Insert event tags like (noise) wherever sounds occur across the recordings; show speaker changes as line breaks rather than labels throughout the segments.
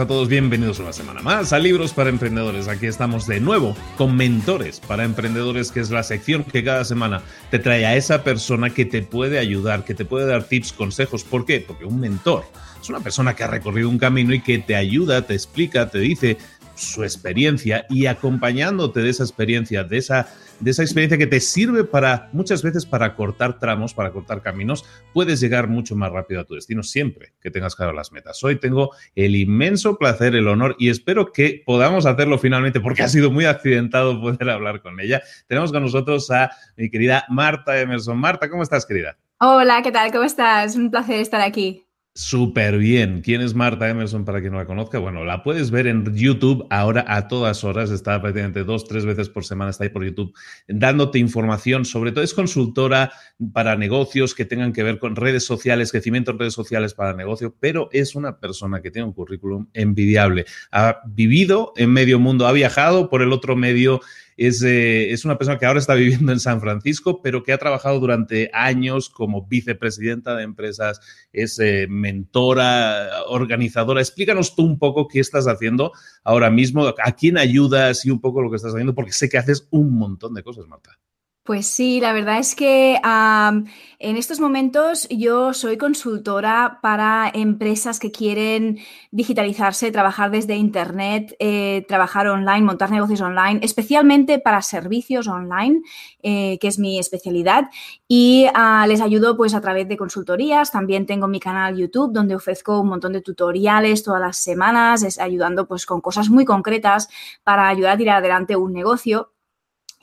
a todos, bienvenidos una semana más a Libros para Emprendedores. Aquí estamos de nuevo con Mentores para Emprendedores, que es la sección que cada semana te trae a esa persona que te puede ayudar, que te puede dar tips, consejos. ¿Por qué? Porque un mentor es una persona que ha recorrido un camino y que te ayuda, te explica, te dice su experiencia y acompañándote de esa experiencia, de esa, de esa experiencia que te sirve para muchas veces para cortar tramos, para cortar caminos, puedes llegar mucho más rápido a tu destino siempre que tengas claro las metas. Hoy tengo el inmenso placer, el honor y espero que podamos hacerlo finalmente porque ha sido muy accidentado poder hablar con ella. Tenemos con nosotros a mi querida Marta Emerson. Marta, ¿cómo estás, querida?
Hola, ¿qué tal? ¿Cómo estás? Un placer estar aquí.
Súper bien. ¿Quién es Marta Emerson para quien no la conozca? Bueno, la puedes ver en YouTube ahora a todas horas. Está prácticamente dos, tres veces por semana, está ahí por YouTube dándote información. Sobre todo es consultora para negocios que tengan que ver con redes sociales, crecimiento en redes sociales para negocio, pero es una persona que tiene un currículum envidiable. Ha vivido en medio mundo, ha viajado por el otro medio eh, es, una persona que ahora está (laughs) viviendo en San Francisco, pero que ha trabajado durante años como vicepresidenta de empresas, es eh, mentora, organizadora. Explícanos tú un poco qué estás haciendo ahora mismo, a quién ayudas y un poco lo que estás haciendo, porque sé que haces un montón de cosas, Marta.
Pues sí, la verdad es que en estos momentos yo soy consultora para empresas que quieren digitalizarse, trabajar desde Internet, eh, trabajar online, montar negocios online, especialmente para servicios online, eh, que es mi especialidad. Y ah, les ayudo pues a través de consultorías. También tengo mi canal YouTube donde ofrezco un montón de tutoriales todas las semanas, es ayudando pues con cosas muy concretas para ayudar a tirar adelante un negocio.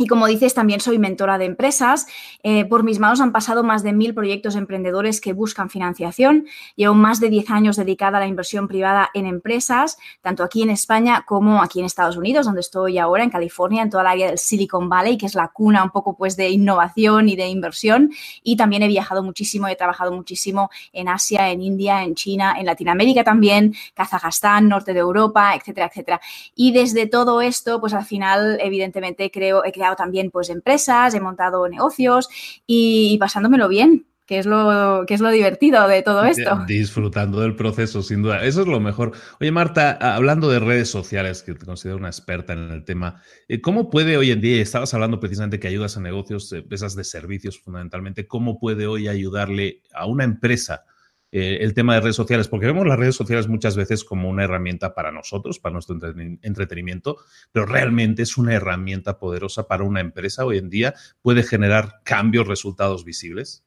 Y como dices, también soy mentora de empresas. Eh, por mis manos han pasado más de mil proyectos emprendedores que buscan financiación. Llevo más de 10 años dedicada a la inversión privada en empresas, tanto aquí en España como aquí en Estados Unidos, donde estoy ahora, en California, en toda la área del Silicon Valley, que es la cuna un poco pues de innovación y de inversión. Y también he viajado muchísimo, he trabajado muchísimo en Asia, en India, en China, en Latinoamérica también, Kazajstán, norte de Europa, etcétera, etcétera. Y desde todo esto, pues al final, evidentemente, creo, he creado también pues empresas, he montado negocios y, pasándomelo bien que es lo que es lo divertido de todo esto.
Disfrutando del proceso, sin duda. Eso es lo mejor. Oye, Marta, hablando de redes sociales, que te considero una experta en el tema, eh, ¿cómo puede hoy en día, estabas hablando precisamente que ayudas a negocios, empresas de servicios fundamentalmente, cómo puede hoy ayudarle a una empresa eh, el tema de redes sociales, porque vemos las redes sociales muchas veces como una herramienta para nosotros, para nuestro entretenimiento, pero realmente es una herramienta poderosa para una empresa hoy en día, puede generar cambios, resultados visibles.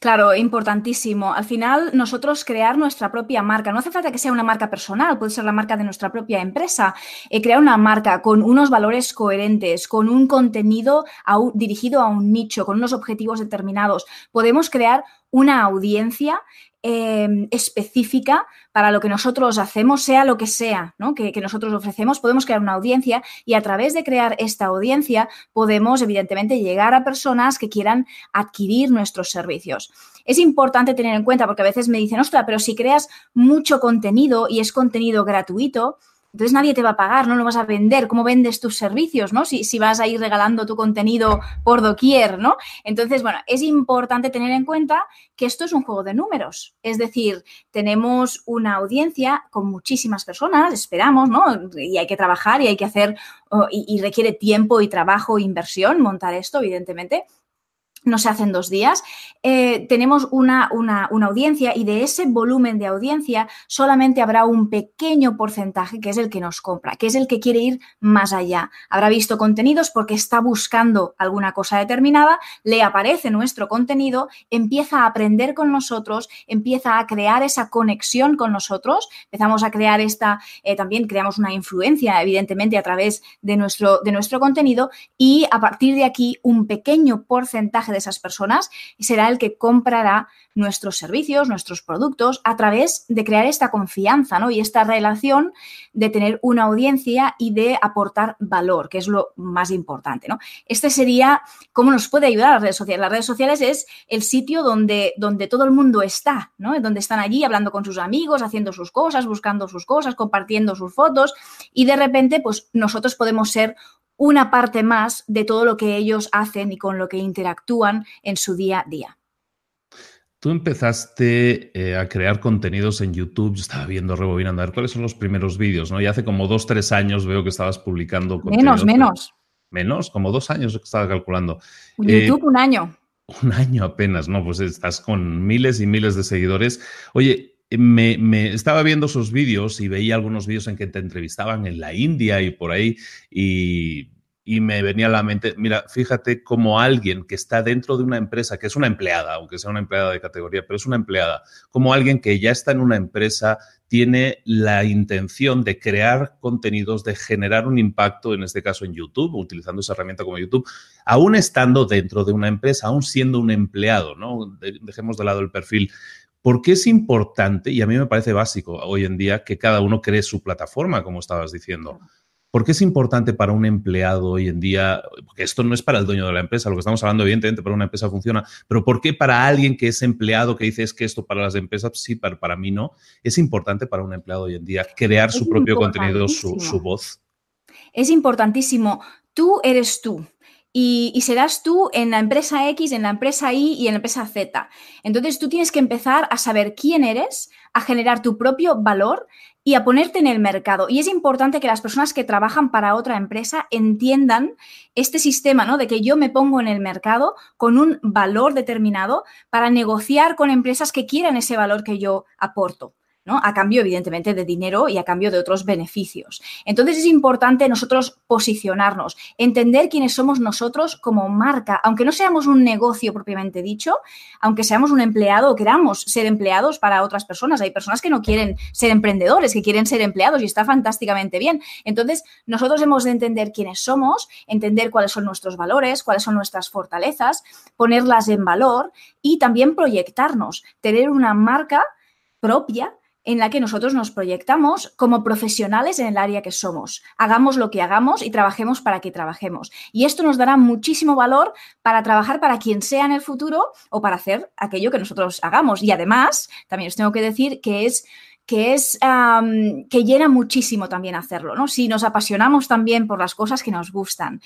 Claro, importantísimo. Al final, nosotros crear nuestra propia marca. No hace falta que sea una marca personal, puede ser la marca de nuestra propia empresa. Eh, crear una marca con unos valores coherentes, con un contenido dirigido a un nicho, con unos objetivos determinados. Podemos crear una audiencia Em, específica para lo que nosotros hacemos, sea lo que sea que, que, nosotros ofrecemos, podemos crear una audiencia y a través de crear esta audiencia podemos, evidentemente, llegar a personas que quieran adquirir nuestros servicios. Es importante tener en cuenta, porque a veces me dicen, ostras, pero si creas mucho contenido y es contenido gratuito, entonces nadie te va a pagar, no lo vas a vender. ¿Cómo vendes tus servicios, no? Si, si, vas a ir regalando tu contenido por doquier, ¿no? Entonces, bueno, es importante tener en cuenta que esto es un juego de números. Es decir, tenemos una audiencia con muchísimas personas, esperamos, ¿no? Y hay que trabajar y hay que hacer, y, y requiere tiempo y trabajo e inversión montar esto, evidentemente no se hace en dos días, eh, tenemos una, una, audiencia y de ese volumen de audiencia solamente habrá un pequeño porcentaje que es el que nos compra, que es el que quiere ir más allá. Habrá visto contenidos porque está buscando alguna cosa determinada, le aparece nuestro contenido, empieza a aprender con nosotros, empieza a crear esa conexión con nosotros, empezamos a crear esta, eh, también creamos una influencia, evidentemente, a través de nuestro, de nuestro contenido y a partir de aquí un pequeño porcentaje de esas personas y será el que comprará nuestros servicios, nuestros productos, a través de crear esta confianza ¿no? y esta relación de tener una audiencia y de aportar valor, que es lo más importante. ¿no? Este sería cómo nos puede ayudar las redes sociales. Las redes sociales es el sitio donde, donde todo el mundo está, ¿no? donde están allí hablando con sus amigos, haciendo sus cosas, buscando sus cosas, compartiendo sus fotos y de repente pues nosotros podemos ser una parte más de todo lo que ellos hacen y con lo que interactúan en su día a día.
Tú empezaste eh, a crear contenidos en YouTube. Yo estaba viendo, rebobinando, a ver cuáles son los primeros vídeos, ¿no? Y hace como dos, tres años veo que estabas publicando
Menos, menos.
Menos, como dos años que estaba calculando.
YouTube, un año.
Un año apenas, ¿no? Pues estás con miles y miles de seguidores. Oye, me, estaba viendo esos vídeos y veía algunos vídeos en que te entrevistaban en la India y por ahí y, y, me venía a la mente, mira, fíjate como alguien que está dentro de una empresa, que es una empleada, aunque sea una empleada de categoría, pero es una empleada, como alguien que ya está en una empresa, tiene la intención de crear contenidos, de generar un impacto, en este caso en YouTube, utilizando esa herramienta como YouTube, aún estando dentro de una empresa, aún siendo un empleado, ¿no? Dejemos de lado el perfil ¿Por qué es importante, y a mí me parece básico hoy en día, que cada uno cree su plataforma, como estabas diciendo? ¿Por qué es importante para un empleado hoy en día? Porque esto no es para el dueño de la empresa, lo que estamos hablando, evidentemente, para una empresa funciona, pero ¿por qué para alguien que es empleado, que dice es que esto para las empresas, sí, para, para mí no? Es importante para un empleado hoy en día crear su propio contenido, su, su voz.
Es importantísimo. Tú eres tú. Y, serás tú en la empresa X, en la empresa Y y en la empresa Z. Entonces tú tienes que empezar a saber quién eres, a generar tu propio valor y a ponerte en el mercado. Y es importante que las personas que trabajan para otra empresa entiendan este sistema, ¿no? De que yo me pongo en el mercado con un valor determinado para negociar con empresas que quieran ese valor que yo aporto. A cambio, evidentemente, de dinero y a cambio de otros beneficios. Entonces es importante nosotros posicionarnos, entender quiénes somos nosotros como marca, aunque no seamos un negocio propiamente dicho, aunque seamos un empleado o queramos ser empleados para otras personas. Hay personas que no quieren ser emprendedores, que quieren ser empleados y está fantásticamente bien. Entonces, nosotros hemos de entender quiénes somos, entender cuáles son nuestros valores, cuáles son nuestras fortalezas, ponerlas en valor y también proyectarnos, tener una marca propia en la que nosotros nos proyectamos como profesionales en el área que somos. Hagamos lo que hagamos y trabajemos para que trabajemos. Y esto nos dará muchísimo valor para trabajar para quien sea en el futuro o para hacer aquello que nosotros hagamos. Y además, también os tengo que decir que es que es que llena muchísimo también hacerlo, ¿no? Si nos apasionamos también por las cosas que nos gustan.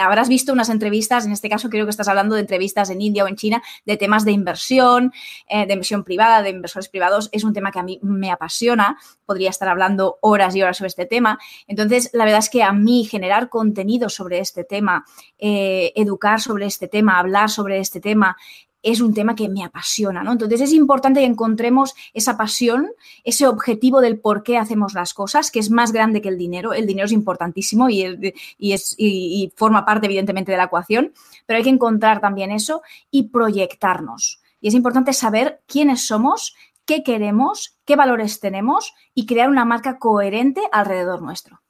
Habrás visto unas entrevistas, en este caso creo que estás hablando de entrevistas en India o en China, de temas de inversión, eh, de inversión privada, de inversores privados. Es un tema que a mí me apasiona. Podría estar hablando horas y horas sobre este tema. Entonces, la verdad es que a mí generar contenido sobre este tema, eh, educar sobre este tema, hablar sobre este tema, es un tema que me apasiona, ¿no? Entonces es importante que encontremos esa pasión, ese objetivo del por qué hacemos las cosas, que es más grande que el dinero. El dinero es importantísimo y, es, y forma parte, evidentemente, de la ecuación, pero hay que encontrar también eso y proyectarnos. Y es importante saber quiénes somos, qué queremos, qué valores tenemos y crear una marca coherente alrededor nuestro.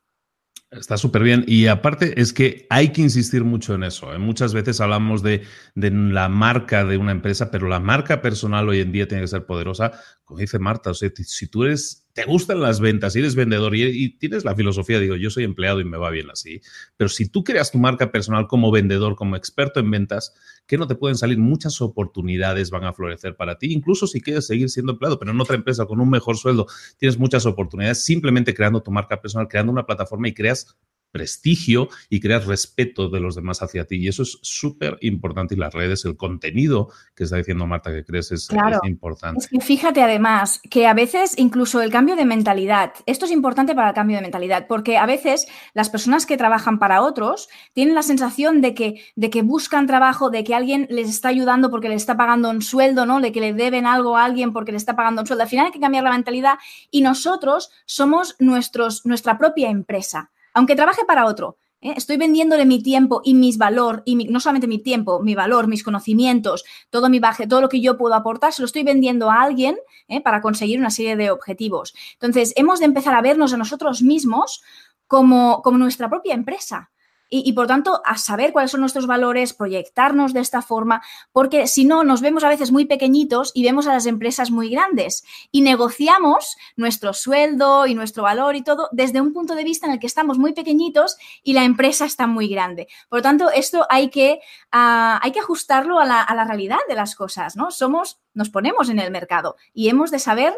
Está súper bien. Y aparte es que hay que insistir mucho en eso. ¿eh? Muchas veces hablamos de, de, la marca de una empresa, pero la marca personal hoy en día tiene que ser poderosa. Como dice Marta, o sea, si tú eres te gustan las ventas y eres vendedor y, tienes la filosofía, digo, yo soy empleado y me va bien así, pero si tú creas tu marca personal como vendedor, como experto en ventas, que no te pueden salir muchas oportunidades, van a florecer para ti, incluso si quieres seguir siendo empleado, pero en otra empresa con un mejor sueldo, tienes muchas oportunidades simplemente creando tu marca personal, creando una plataforma y creas prestigio y creas respeto de los demás hacia ti. Y eso es súper importante. Y las redes, el contenido que está diciendo Marta que crees es, importante.
Es que fíjate además que a veces incluso el cambio de mentalidad, esto es importante para el cambio de mentalidad, porque a veces las personas que trabajan para otros tienen la sensación de que, de que buscan trabajo, de que alguien les está ayudando porque le está pagando un sueldo, ¿no? De que le deben algo a alguien porque le está pagando un sueldo. Al final hay que cambiar la mentalidad y nosotros somos nuestros, nuestra propia empresa aunque trabaje para otro. ¿eh? Estoy vendiéndole mi tiempo y mis valor, y no solamente mi tiempo, mi valor, mis conocimientos, todo mi baje, todo lo que yo puedo aportar, se lo estoy vendiendo a alguien ¿eh? para conseguir una serie de objetivos. Entonces, hemos de empezar a vernos a nosotros mismos como, como nuestra propia empresa. Y, por tanto, a saber cuáles son nuestros valores, proyectarnos de esta forma, porque si no, nos vemos a veces muy pequeñitos y vemos a las empresas muy grandes y negociamos nuestro sueldo y nuestro valor y todo desde un punto de vista en el que estamos muy pequeñitos y la empresa está muy grande. Por lo tanto, esto hay que, ah, hay que ajustarlo a la, a la realidad de las cosas, ¿no? Somos, nos ponemos en el mercado y hemos de saber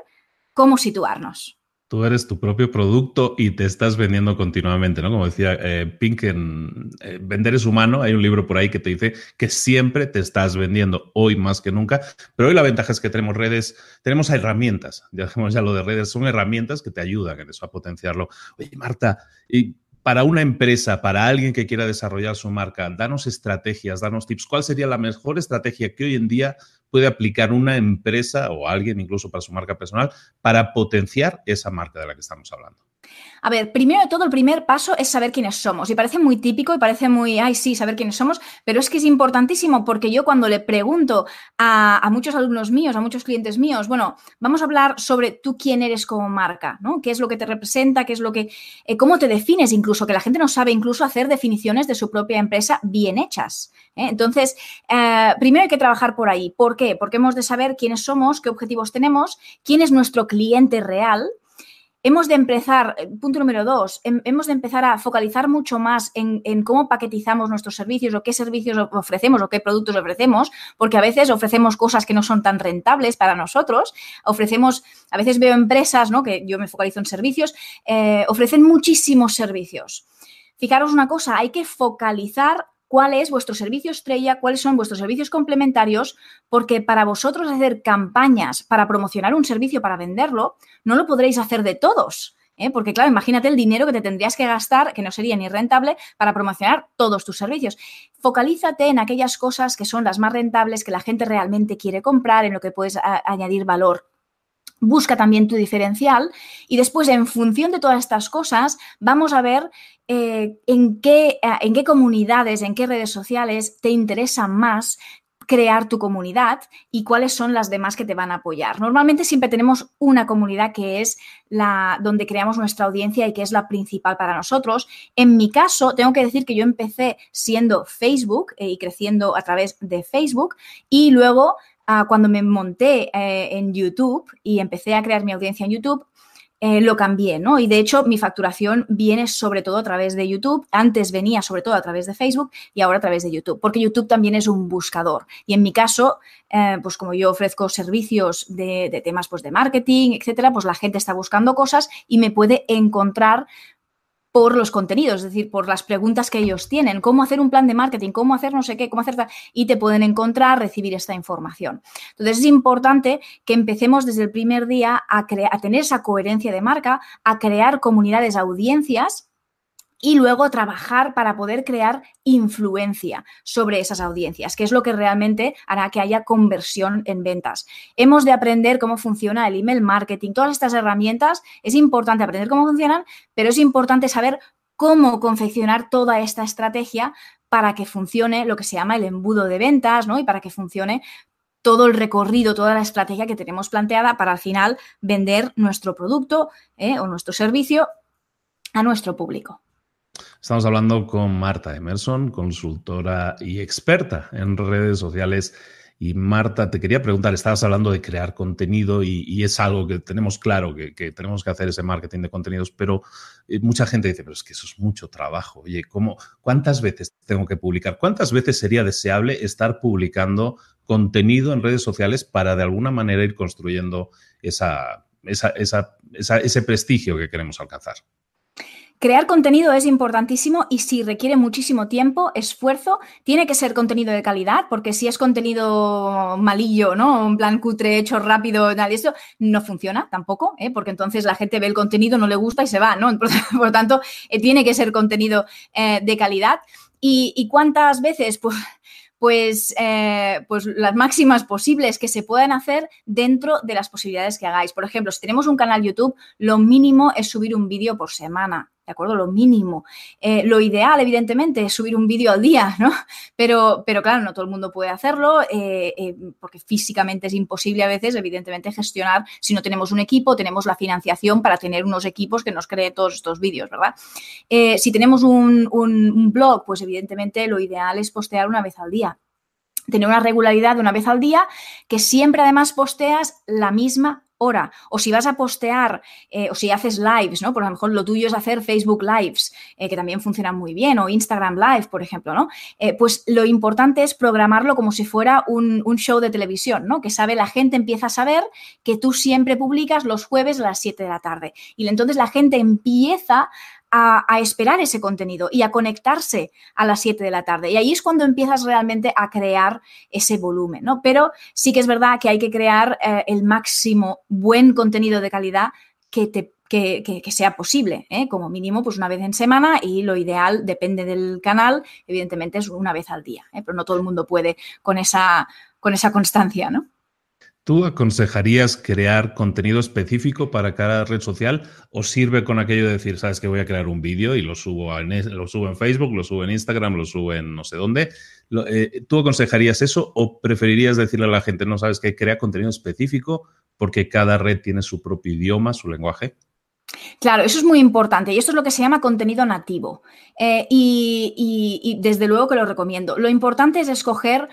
cómo situarnos.
Tú eres tu propio producto y te estás vendiendo continuamente, ¿no? Como decía eh, Pink en eh, Vender es humano, hay un libro por ahí que te dice que siempre te estás vendiendo, hoy más que nunca, pero hoy la ventaja es que tenemos redes, tenemos herramientas, ya dejemos ya lo de redes, son herramientas que te ayudan en eso, a potenciarlo. Oye, Marta, y para una empresa, para alguien que quiera desarrollar su marca, danos estrategias, danos tips. ¿Cuál sería la mejor estrategia que hoy en día puede aplicar una empresa o alguien incluso para su marca personal para potenciar esa marca de la que estamos hablando?
A ver, primero de todo, el primer paso es saber quiénes somos. Y parece muy típico y parece muy, ay, sí, saber quiénes somos, pero es que es importantísimo porque yo cuando le pregunto a, muchos alumnos míos, a muchos clientes míos, bueno, vamos a hablar sobre tú quién eres como marca, ¿no? ¿Qué es lo que te representa? ¿Qué es lo que, eh, cómo te defines incluso? Que la gente no sabe incluso hacer definiciones de su propia empresa bien hechas. ¿eh? Entonces, eh, primero hay que trabajar por ahí. ¿Por qué? Porque hemos de saber quiénes somos, qué objetivos tenemos, quién es nuestro cliente real, hemos de empezar, eh, punto número dos, em, hemos de empezar a focalizar mucho más en, cómo paquetizamos nuestros servicios o qué servicios ofrecemos o qué productos ofrecemos, porque a veces ofrecemos cosas que no son tan rentables para nosotros. Ofrecemos, a veces veo empresas, ¿no? que yo me focalizo en servicios, eh, ofrecen muchísimos servicios. Fijaros una cosa, hay que focalizar cuál es vuestro servicio estrella, cuáles son vuestros servicios complementarios, porque para vosotros hacer campañas para promocionar un servicio, para venderlo, no lo podréis hacer de todos. ¿eh? Porque, claro, imagínate el dinero que te tendrías que gastar, que no sería ni rentable, para promocionar todos tus servicios. Focalízate en aquellas cosas que son las más rentables, que la gente realmente quiere comprar, en lo que puedes añadir valor busca también tu diferencial y después en función de todas estas cosas vamos a ver eh, en, qué, eh, en qué comunidades, en qué redes sociales te interesa más crear tu comunidad y cuáles son las demás que te van a apoyar. Normalmente siempre tenemos una comunidad que es la donde creamos nuestra audiencia y que es la principal para nosotros. En mi caso, tengo que decir que yo empecé siendo Facebook eh, y creciendo a través de Facebook y luego cuando me monté en YouTube y empecé a crear mi audiencia en YouTube, eh, lo cambié, ¿no? Y de hecho, mi facturación viene sobre todo a través de YouTube. Antes venía sobre todo a través de Facebook y ahora a través de YouTube, porque YouTube también es un buscador. Y en mi caso, eh, pues como yo ofrezco servicios de, de, temas pues, de marketing, etcétera, pues la gente está buscando cosas y me puede encontrar por los contenidos, es decir, por las preguntas que ellos tienen, cómo hacer un plan de marketing, cómo hacer no sé qué, cómo hacer y te pueden encontrar, recibir esta información. Entonces es importante que empecemos desde el primer día a, a tener esa coherencia de marca, a crear comunidades, audiencias y luego trabajar para poder crear influencia sobre esas audiencias, que es lo que realmente hará que haya conversión en ventas. Hemos de aprender cómo funciona el email marketing, todas estas herramientas, es importante aprender cómo funcionan, pero es importante saber cómo confeccionar toda esta estrategia para que funcione lo que se llama el embudo de ventas, ¿no? Y para que funcione todo el recorrido, toda la estrategia que tenemos planteada para al final vender nuestro producto ¿eh? o nuestro servicio a nuestro público.
Estamos hablando con Marta Emerson, consultora y experta en redes sociales. Y Marta, te quería preguntar, estabas hablando de crear contenido y, es algo que tenemos claro que, tenemos que hacer ese marketing de contenidos, pero eh, mucha gente dice, pero es que eso es mucho trabajo. Oye, ¿cómo, ¿cuántas veces tengo que publicar? ¿Cuántas veces sería deseable estar publicando contenido en redes sociales para de alguna manera ir construyendo ese prestigio que queremos alcanzar?
Crear contenido es importantísimo y si requiere muchísimo tiempo, esfuerzo, tiene que ser contenido de calidad, porque si es contenido malillo, ¿no? Un plan cutre hecho rápido, y eso no funciona tampoco, ¿eh? porque entonces la gente ve el contenido, no le gusta y se va, ¿no? (laughs) Por, lo tanto, eh, tiene que ser contenido eh, de calidad. ¿Y, ¿Y, cuántas veces? Pues pues, eh, pues las máximas posibles que se puedan hacer dentro de las posibilidades que hagáis. Por ejemplo, si tenemos un canal YouTube, lo mínimo es subir un vídeo por semana. ¿De acuerdo? Lo mínimo. Eh, lo ideal, evidentemente, es subir un vídeo al día, ¿no? (laughs) Pero, pero claro, no todo el mundo puede hacerlo eh, eh, porque físicamente es imposible a veces, evidentemente, gestionar si no tenemos un equipo, tenemos la financiación para tener unos equipos que nos cree todos estos vídeos, ¿verdad? si tenemos un, un blog, pues evidentemente lo ideal es postear una vez al día tener una regularidad de una vez al día, que siempre además posteas la misma hora. O si vas a postear eh, o si haces lives, ¿no? Por lo mejor lo tuyo es hacer Facebook Lives, eh, que también funcionan muy bien, o Instagram Live, por ejemplo, ¿no? Eh, pues lo importante es programarlo como si fuera un, show de televisión, ¿no? Que sabe, la gente empieza a saber que tú siempre publicas los jueves a las 7 de la tarde. Y entonces la gente empieza a, esperar ese contenido y a conectarse a las 7 de la tarde. Y ahí es cuando empiezas realmente a crear ese volumen, ¿no? Pero sí que es verdad que hay que crear eh, el máximo buen contenido de calidad que te que, sea posible, ¿eh? como mínimo pues una vez en semana y lo ideal depende del canal, evidentemente es una vez al día, ¿eh? pero no todo el mundo puede con esa, con esa constancia, ¿no?
¿Tú aconsejarías crear contenido específico para cada red social o sirve con aquello de decir, sabes que voy a crear un vídeo y lo subo, en, lo subo en Facebook, lo subo en Instagram, lo subo en no sé dónde? Eh, ¿Tú aconsejarías eso o preferirías decirle a la gente, no sabes que crea contenido específico porque cada red tiene su propio idioma, su lenguaje?
Claro, eso es muy importante y esto es lo que se llama contenido nativo. Eh, y desde luego que lo recomiendo. Lo importante es escoger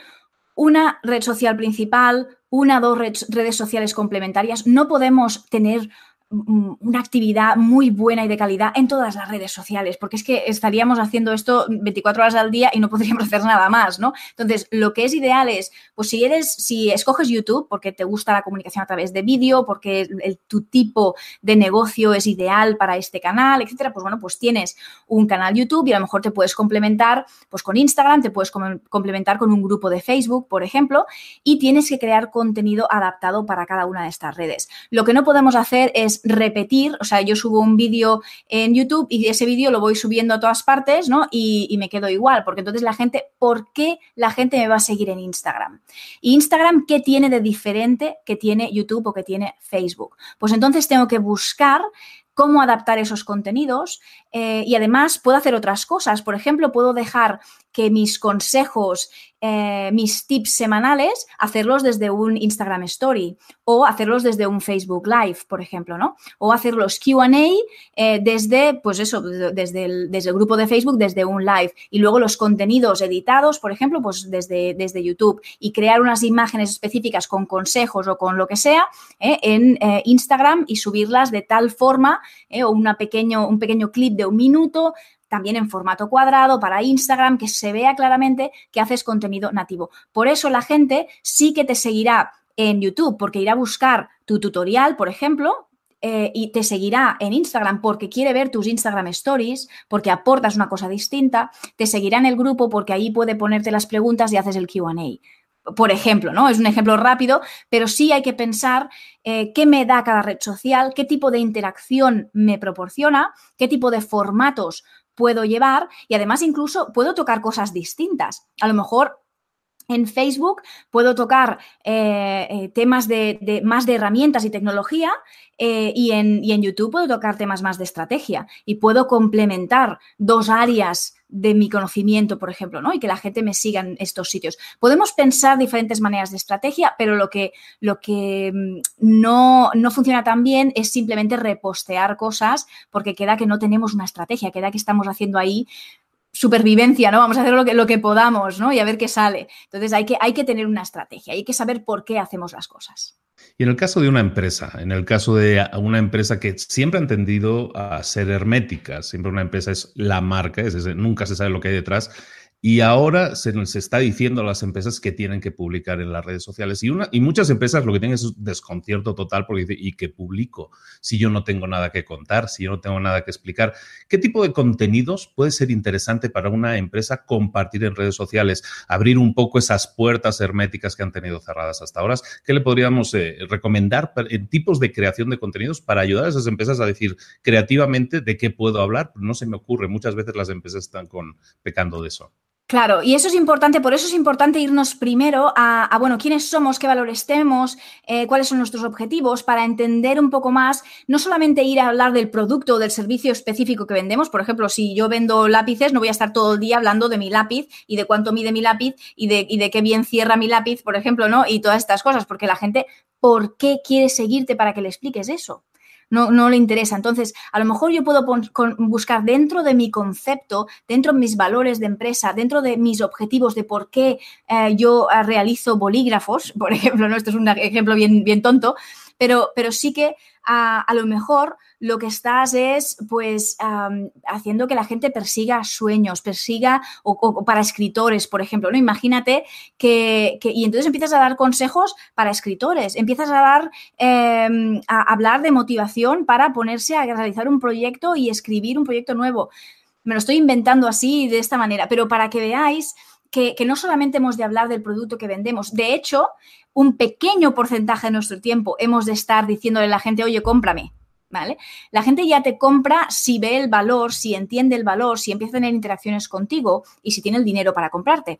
una red social principal, una o dos redes sociales complementarias. No podemos tener una actividad muy buena y de calidad en todas las redes sociales, porque es que estaríamos haciendo esto 24 horas al día y no podríamos (laughs) hacer nada más, ¿no? Entonces, lo que es ideal es, pues si eres, si escoges YouTube porque te gusta la comunicación a través de vídeo, porque tu tipo de negocio es ideal para este canal, etcétera, pues bueno, pues tienes un canal YouTube y a lo mejor te puedes complementar pues con Instagram, te puedes complementar con un grupo de Facebook, por ejemplo, y tienes que crear contenido adaptado para cada una de estas redes. Lo que no podemos hacer es repetir, o sea, yo subo un vídeo en YouTube y ese vídeo lo voy subiendo a todas partes, ¿no? Y, me quedo igual, porque entonces la gente, ¿por qué la gente me va a seguir en Instagram? ¿Y Instagram qué tiene de diferente que tiene YouTube o que tiene Facebook? Pues entonces tengo que buscar cómo adaptar esos contenidos eh, y además puedo hacer otras cosas. Por ejemplo, puedo dejar que mis consejos, eh, mis tips semanales, hacerlos desde un Instagram Story o hacerlos desde un Facebook Live, por ejemplo, ¿no? O hacer los QA eh, desde, pues eso, desde el, desde el grupo de Facebook, desde un live. Y luego los contenidos editados, por ejemplo, pues desde, desde YouTube. Y crear unas imágenes específicas con consejos o con lo que sea eh, en Instagram y subirlas de tal forma, o una pequeño, un pequeño clip de un minuto también en formato cuadrado para Instagram, que se vea claramente que haces contenido nativo. Por eso la gente sí que te seguirá en YouTube, porque irá a buscar tu tutorial, por ejemplo, eh, y te seguirá en Instagram porque quiere ver tus Instagram Stories, porque aportas una cosa distinta, te seguirá en el grupo porque ahí puede ponerte las preguntas y haces el QA. Por ejemplo, ¿no? Es un ejemplo rápido, pero sí hay que pensar eh, qué me da cada red social, qué tipo de interacción me proporciona, qué tipo de formatos puedo llevar y además incluso puedo tocar cosas distintas. A lo mejor en Facebook puedo tocar eh, eh, temas de, más de herramientas y tecnología y, en, y, en, YouTube puedo tocar temas más de estrategia y puedo complementar dos áreas de mi conocimiento, por ejemplo, ¿no? Y que la gente me siga en estos sitios. Podemos pensar diferentes maneras de estrategia, pero lo que, lo que mm, no, no funciona tan bien es simplemente repostear cosas porque queda que no tenemos una estrategia, queda que estamos haciendo ahí supervivencia, ¿no? Vamos a hacer lo que, lo que podamos, ¿no? Y a ver qué sale. Entonces hay que, hay que tener una estrategia, hay que saber por qué hacemos las cosas.
Y en el caso de una empresa, en el caso de una empresa que siempre ha entendido a ser hermética, siempre una empresa es la marca, es nunca se sabe lo que hay detrás, y ahora se, está diciendo a las empresas que tienen que publicar en las redes sociales. Y, una, y muchas empresas lo que tienen es un desconcierto total porque dicen, ¿y qué publico? Si yo no tengo nada que contar, si yo no tengo nada que explicar. ¿Qué tipo de contenidos puede ser interesante para una empresa compartir en redes sociales? Abrir un poco esas puertas herméticas que han tenido cerradas hasta ahora. ¿Qué le podríamos eh, recomendar en tipos de creación de contenidos para ayudar a esas empresas a decir creativamente de qué puedo hablar? No se me ocurre. Muchas veces las empresas están con, pecando de eso.
Claro, y eso es importante, por eso es importante irnos primero a, bueno, quiénes somos, qué valores tenemos, eh, cuáles son nuestros objetivos, para entender un poco más, no solamente ir a hablar del producto o del servicio específico que vendemos, por ejemplo, si yo vendo lápices, no voy a estar todo el día hablando de mi lápiz y de cuánto mide mi lápiz y de, y de qué bien cierra mi lápiz, por ejemplo, ¿no? Y todas estas cosas, porque la gente, ¿por qué quiere seguirte para que le expliques eso? No, no le interesa. Entonces, a lo mejor yo puedo buscar dentro de mi concepto, dentro de mis valores de empresa, dentro de mis objetivos de por qué eh, yo eh, realizo bolígrafos, (laughs) por ejemplo, ¿no? esto es un ejemplo bien, bien tonto, Pero, pero sí que a, lo mejor lo que estás es pues haciendo que la gente persiga sueños, persiga, o, para escritores, por ejemplo, ¿no? Imagínate que, y entonces empiezas a dar consejos para escritores, empiezas a dar, em, a hablar de motivación para ponerse a realizar un proyecto y escribir un proyecto nuevo. Me lo estoy inventando así, de esta manera, pero para que veáis que, no solamente hemos de hablar del producto que vendemos, de hecho, un pequeño porcentaje de nuestro tiempo hemos de estar diciéndole a la gente, oye, cómprame. ¿Vale? La gente ya te compra si ve el valor, si entiende el valor, si empieza a tener interacciones contigo y si tiene el dinero para comprarte.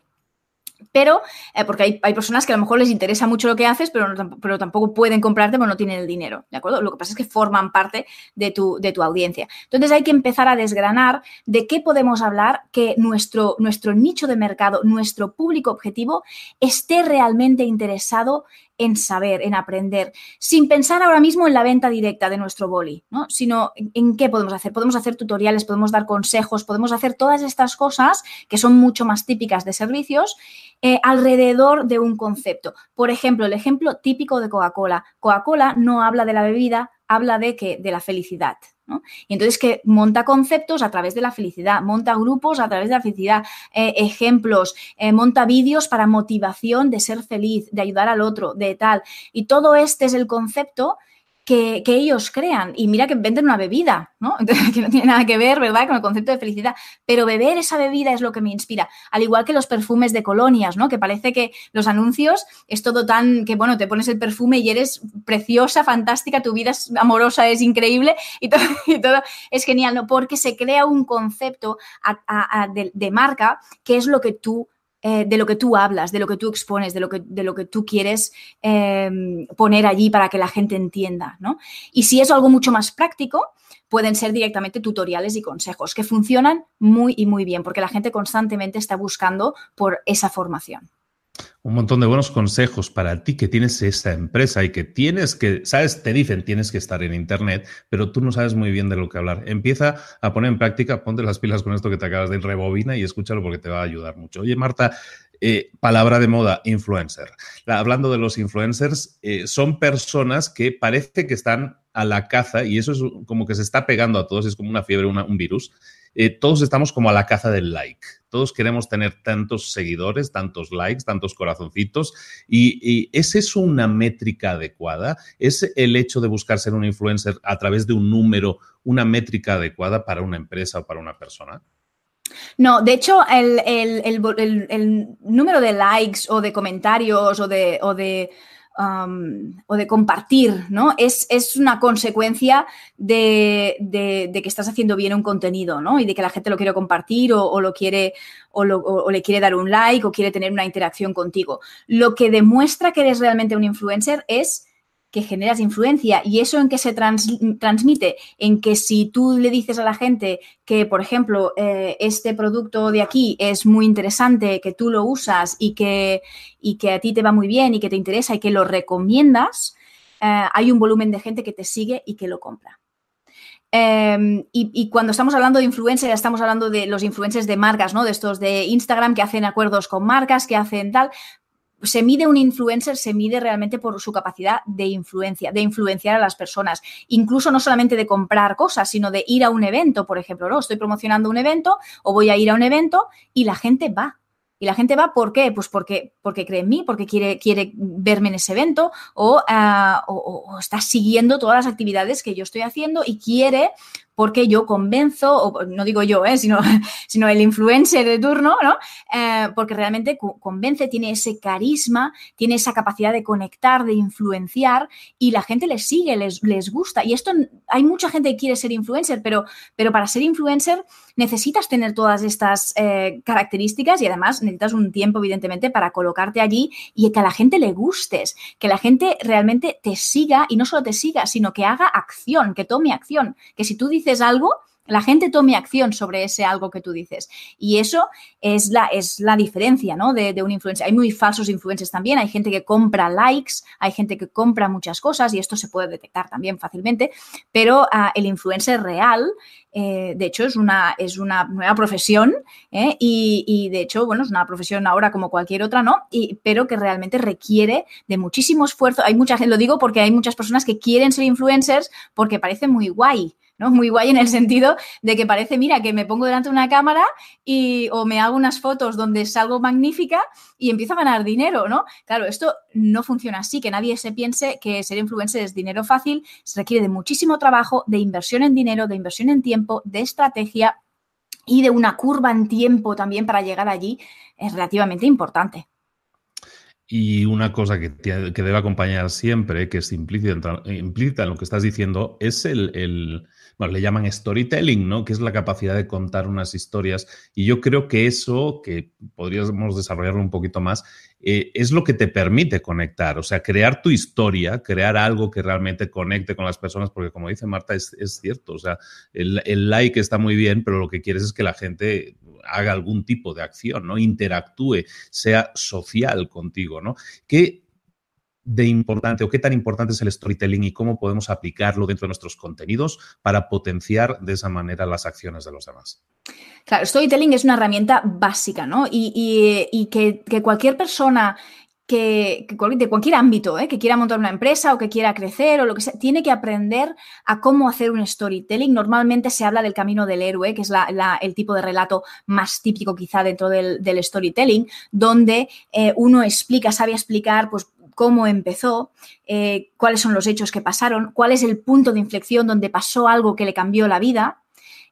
Pero, eh, porque hay, hay, personas que a lo mejor les interesa mucho lo que haces, pero, pero tampoco pueden comprarte porque no tienen el dinero, ¿de acuerdo? Lo que pasa es que forman parte de tu, de tu audiencia. Entonces hay que empezar a desgranar de qué podemos hablar que nuestro, nuestro nicho de mercado, nuestro público objetivo esté realmente interesado en saber, en aprender, sin pensar ahora mismo en la venta directa de nuestro boli, ¿no? sino en, qué podemos hacer. Podemos hacer tutoriales, podemos dar consejos, podemos hacer todas estas cosas que son mucho más típicas de servicios eh, alrededor de un concepto. Por ejemplo, el ejemplo típico de Coca-Cola. Coca-Cola no habla de la bebida, habla de que de la felicidad. Y entonces que monta conceptos a través de la felicidad, monta grupos a través de la felicidad, eh, ejemplos, eh, monta vídeos para motivación de ser feliz, de ayudar al otro, de tal. Y todo este es el concepto que, ellos crean. Y mira que venden una bebida, ¿no? (laughs) que no tiene nada que ver, ¿verdad?, con el concepto de felicidad. Pero beber esa bebida es lo que me inspira. Al igual que los perfumes de colonias, ¿no? Que parece que los anuncios es todo tan que, bueno, te pones el perfume y eres preciosa, fantástica, tu vida amorosa es increíble y todo, (laughs) y todo es genial, ¿no? Porque se crea un concepto de marca que es lo que tú eh, de lo que tú hablas, de lo que tú expones, de lo que, de lo que tú quieres em, poner allí para que la gente entienda, ¿no? Y si es algo mucho más práctico, pueden ser directamente tutoriales y consejos que funcionan muy y muy bien porque la gente constantemente está buscando por esa formación
un montón de buenos consejos para ti que tienes esta empresa y que tienes que, sabes, te dicen tienes que estar en Internet, pero tú no sabes muy bien de lo que hablar. Empieza a poner en práctica, ponte las pilas con esto que te acabas de rebobina y escúchalo porque te va a ayudar mucho. Oye, Marta, eh, palabra de moda, influencer. hablando de los influencers, eh, son personas que parece que están a la caza y eso es como que se está pegando a todos, es como una fiebre, un virus eh, todos estamos como a la caza del like. Todos queremos tener tantos seguidores, tantos likes, tantos corazoncitos. Y, ¿es eso una métrica adecuada? ¿Es el hecho de buscar ser un influencer a través de un número una métrica adecuada para una empresa o para una persona?
No, de hecho, el, número de likes o de comentarios o de, o de o de compartir, ¿no? Es, es una consecuencia de, de, que estás haciendo bien un contenido, ¿no? Y de que la gente lo quiere compartir o, lo quiere, o, o, le quiere dar un like o quiere tener una interacción contigo. Lo que demuestra que eres realmente un influencer es que generas influencia y eso en que se transmite, en que si tú le dices a la gente que, por ejemplo, eh, este producto de aquí es muy interesante, que tú lo usas y que, y que a ti te va muy bien y que te interesa y que lo recomiendas, eh, hay un volumen de gente que te sigue y que lo compra. Em, y, y, cuando estamos hablando de influencers, estamos hablando de los influencers de marcas, ¿no? De estos de Instagram que hacen acuerdos con marcas, que hacen tal se mide un influencer, se mide realmente por su capacidad de influencia, de influenciar a las personas. Incluso no solamente de comprar cosas, sino de ir a un evento, por ejemplo, ¿no? Estoy promocionando un evento o voy a ir a un evento y la gente va. Y la gente va, ¿por qué? Pues porque, porque cree en mí, porque quiere, quiere verme en ese evento o, ah, o está siguiendo todas las actividades que yo estoy haciendo y quiere porque yo convenzo, o no digo yo, ¿eh? sino, (laughs) el influencer de turno, ¿no? Eh, porque realmente convence, tiene ese carisma, tiene esa capacidad de conectar, de influenciar y la gente les sigue, les, les gusta. Y esto, hay mucha gente que quiere ser influencer, pero, pero para ser influencer necesitas tener todas estas eh, características y además necesitas un tiempo, evidentemente, para colocarte allí y que a la gente le gustes, que la gente realmente te siga y no solo te siga, sino que haga acción, que tome acción, que si tú dices algo, la gente tome acción sobre ese algo que tú dices. Y eso es la, es la diferencia ¿no? de, un influencer. Hay muy falsos influencers también, hay gente que compra likes, hay gente que compra muchas cosas y esto se puede detectar también fácilmente, pero uh, el influencer real, eh, de hecho, es una, es una nueva profesión ¿eh? y, y, de hecho, bueno, es una profesión ahora como cualquier otra, ¿no? Y, pero que realmente requiere de muchísimo esfuerzo. Hay mucha gente, lo digo porque hay muchas personas que quieren ser influencers porque parece muy guay. Muy guay en el sentido de que parece, mira, que me pongo delante de una cámara y o me hago unas fotos donde salgo magnífica y empiezo a ganar dinero, ¿no? Claro, esto no funciona así, que nadie se piense que ser influencer es dinero fácil, se requiere de muchísimo trabajo, de inversión en dinero, de inversión en tiempo, de estrategia y de una curva en tiempo también para llegar allí es relativamente importante.
Y una cosa que, que debe acompañar siempre, que es implícita, implícita en lo que estás diciendo, es el le llaman storytelling, ¿no? Que es la capacidad de contar unas historias. Y yo creo que eso, que podríamos desarrollarlo un poquito más, eh, es lo que te permite conectar, o sea, crear tu historia, crear algo que realmente conecte con las personas, porque como dice Marta, es, es cierto, o sea, el, el, like está muy bien, pero lo que quieres es que la gente haga algún tipo de acción, ¿no? Interactúe, sea social contigo, ¿no? Que de importante o qué tan importante es el storytelling y cómo podemos aplicarlo dentro de nuestros contenidos para potenciar de esa manera las acciones de los demás.
Claro, storytelling es una herramienta básica, ¿no? Y, y, que, cualquier persona que, de cualquier ámbito, ¿eh? que quiera montar una empresa o que quiera crecer o lo que sea, tiene que aprender a cómo hacer un storytelling. Normalmente se habla del camino del héroe, que es el tipo de relato más típico quizá dentro del, del storytelling, donde eh, uno explica, sabe explicar, pues cómo empezó, eh, cuáles son los hechos que pasaron, cuál es el punto de inflexión donde pasó algo que le cambió la vida,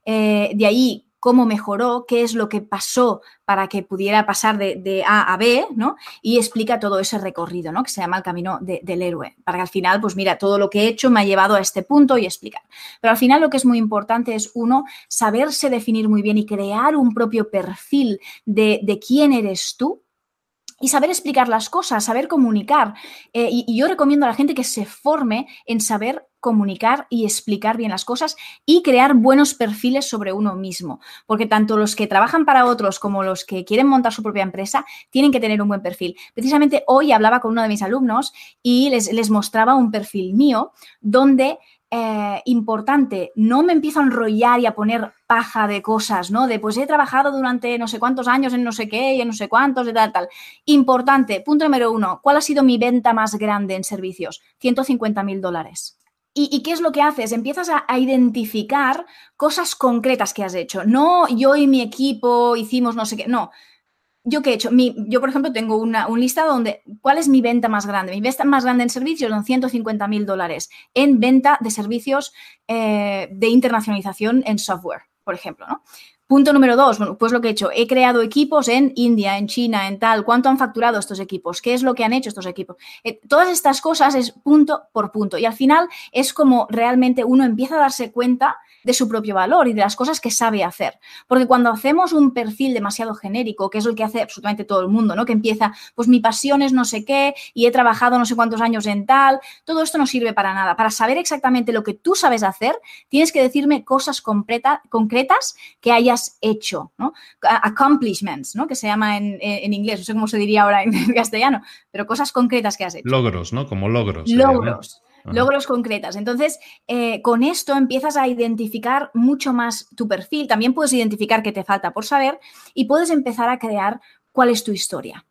eh, de ahí cómo mejoró, qué es lo que pasó para que pudiera pasar de, A a B, ¿no? Y explica todo ese recorrido, ¿no? Que se llama el camino de, del héroe. Para que al final, pues mira, todo lo que he hecho me ha llevado a este punto y explicar. Pero al final lo que es muy importante es, uno, saberse definir muy bien y crear un propio perfil de, de quién eres tú, y saber explicar las cosas, saber comunicar. Eh, y, y, yo recomiendo a la gente que se forme en saber comunicar y explicar bien las cosas y crear buenos perfiles sobre uno mismo. Porque tanto los que trabajan para otros como los que quieren montar su propia empresa tienen que tener un buen perfil. Precisamente hoy hablaba con uno de mis alumnos y les, les mostraba un perfil mío donde eh, importante, no me empiezo a enrollar y a poner paja de cosas, ¿no? De pues he trabajado durante no sé cuántos años en no sé qué y en no sé cuántos, de tal, tal. Importante, punto número uno, ¿cuál ha sido mi venta más grande en servicios? 150 mil dólares. ¿Y, ¿Y, qué es lo que haces? Empiezas a, identificar cosas concretas que has hecho. No yo y mi equipo hicimos no sé qué, no. ¿Yo qué he hecho? Mi, yo, por ejemplo, tengo una, un listado donde, ¿cuál es mi venta más grande? Mi venta más grande en servicios son 150 mil dólares en venta de servicios eh, de internacionalización en software, por ejemplo, ¿no? Punto número dos, bueno, pues lo que he hecho, he creado equipos en India, en China, en tal, ¿cuánto han facturado estos equipos? ¿Qué es lo que han hecho estos equipos? Eh, todas estas cosas es punto por punto y al final es como realmente uno empieza a darse cuenta de su propio valor y de las cosas que sabe hacer. Porque cuando hacemos un perfil demasiado genérico, que es el que hace absolutamente todo el mundo, ¿no? Que empieza, pues mi pasión es no sé qué y he trabajado no sé cuántos años en tal, todo esto no sirve para nada. Para saber exactamente lo que tú sabes hacer, tienes que decirme cosas concreta, concretas que hayas hecho, ¿no? Accomplishments, ¿no? Que se llama en, en, inglés, no sé cómo se diría ahora en (laughs) castellano, pero cosas concretas que has hecho.
Logros, ¿no? Como logros.
Logros. Logros concretas. Entonces, eh, con esto empiezas a identificar mucho más tu perfil, también puedes identificar qué te falta por saber y puedes empezar a crear cuál es tu historia.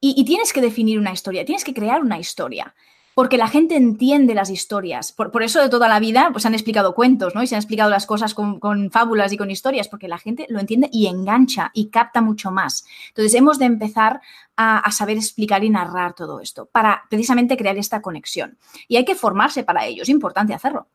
Y, y tienes que definir una historia, tienes que crear una historia porque la gente entiende las historias. Por, eso de toda la vida pues han explicado cuentos, ¿no? Y se han explicado las cosas con, fábulas y con historias, porque la gente lo entiende y engancha y capta mucho más. Entonces hemos de empezar a saber explicar y narrar todo esto para precisamente crear esta conexión. Y hay que formarse para ello, es importante hacerlo.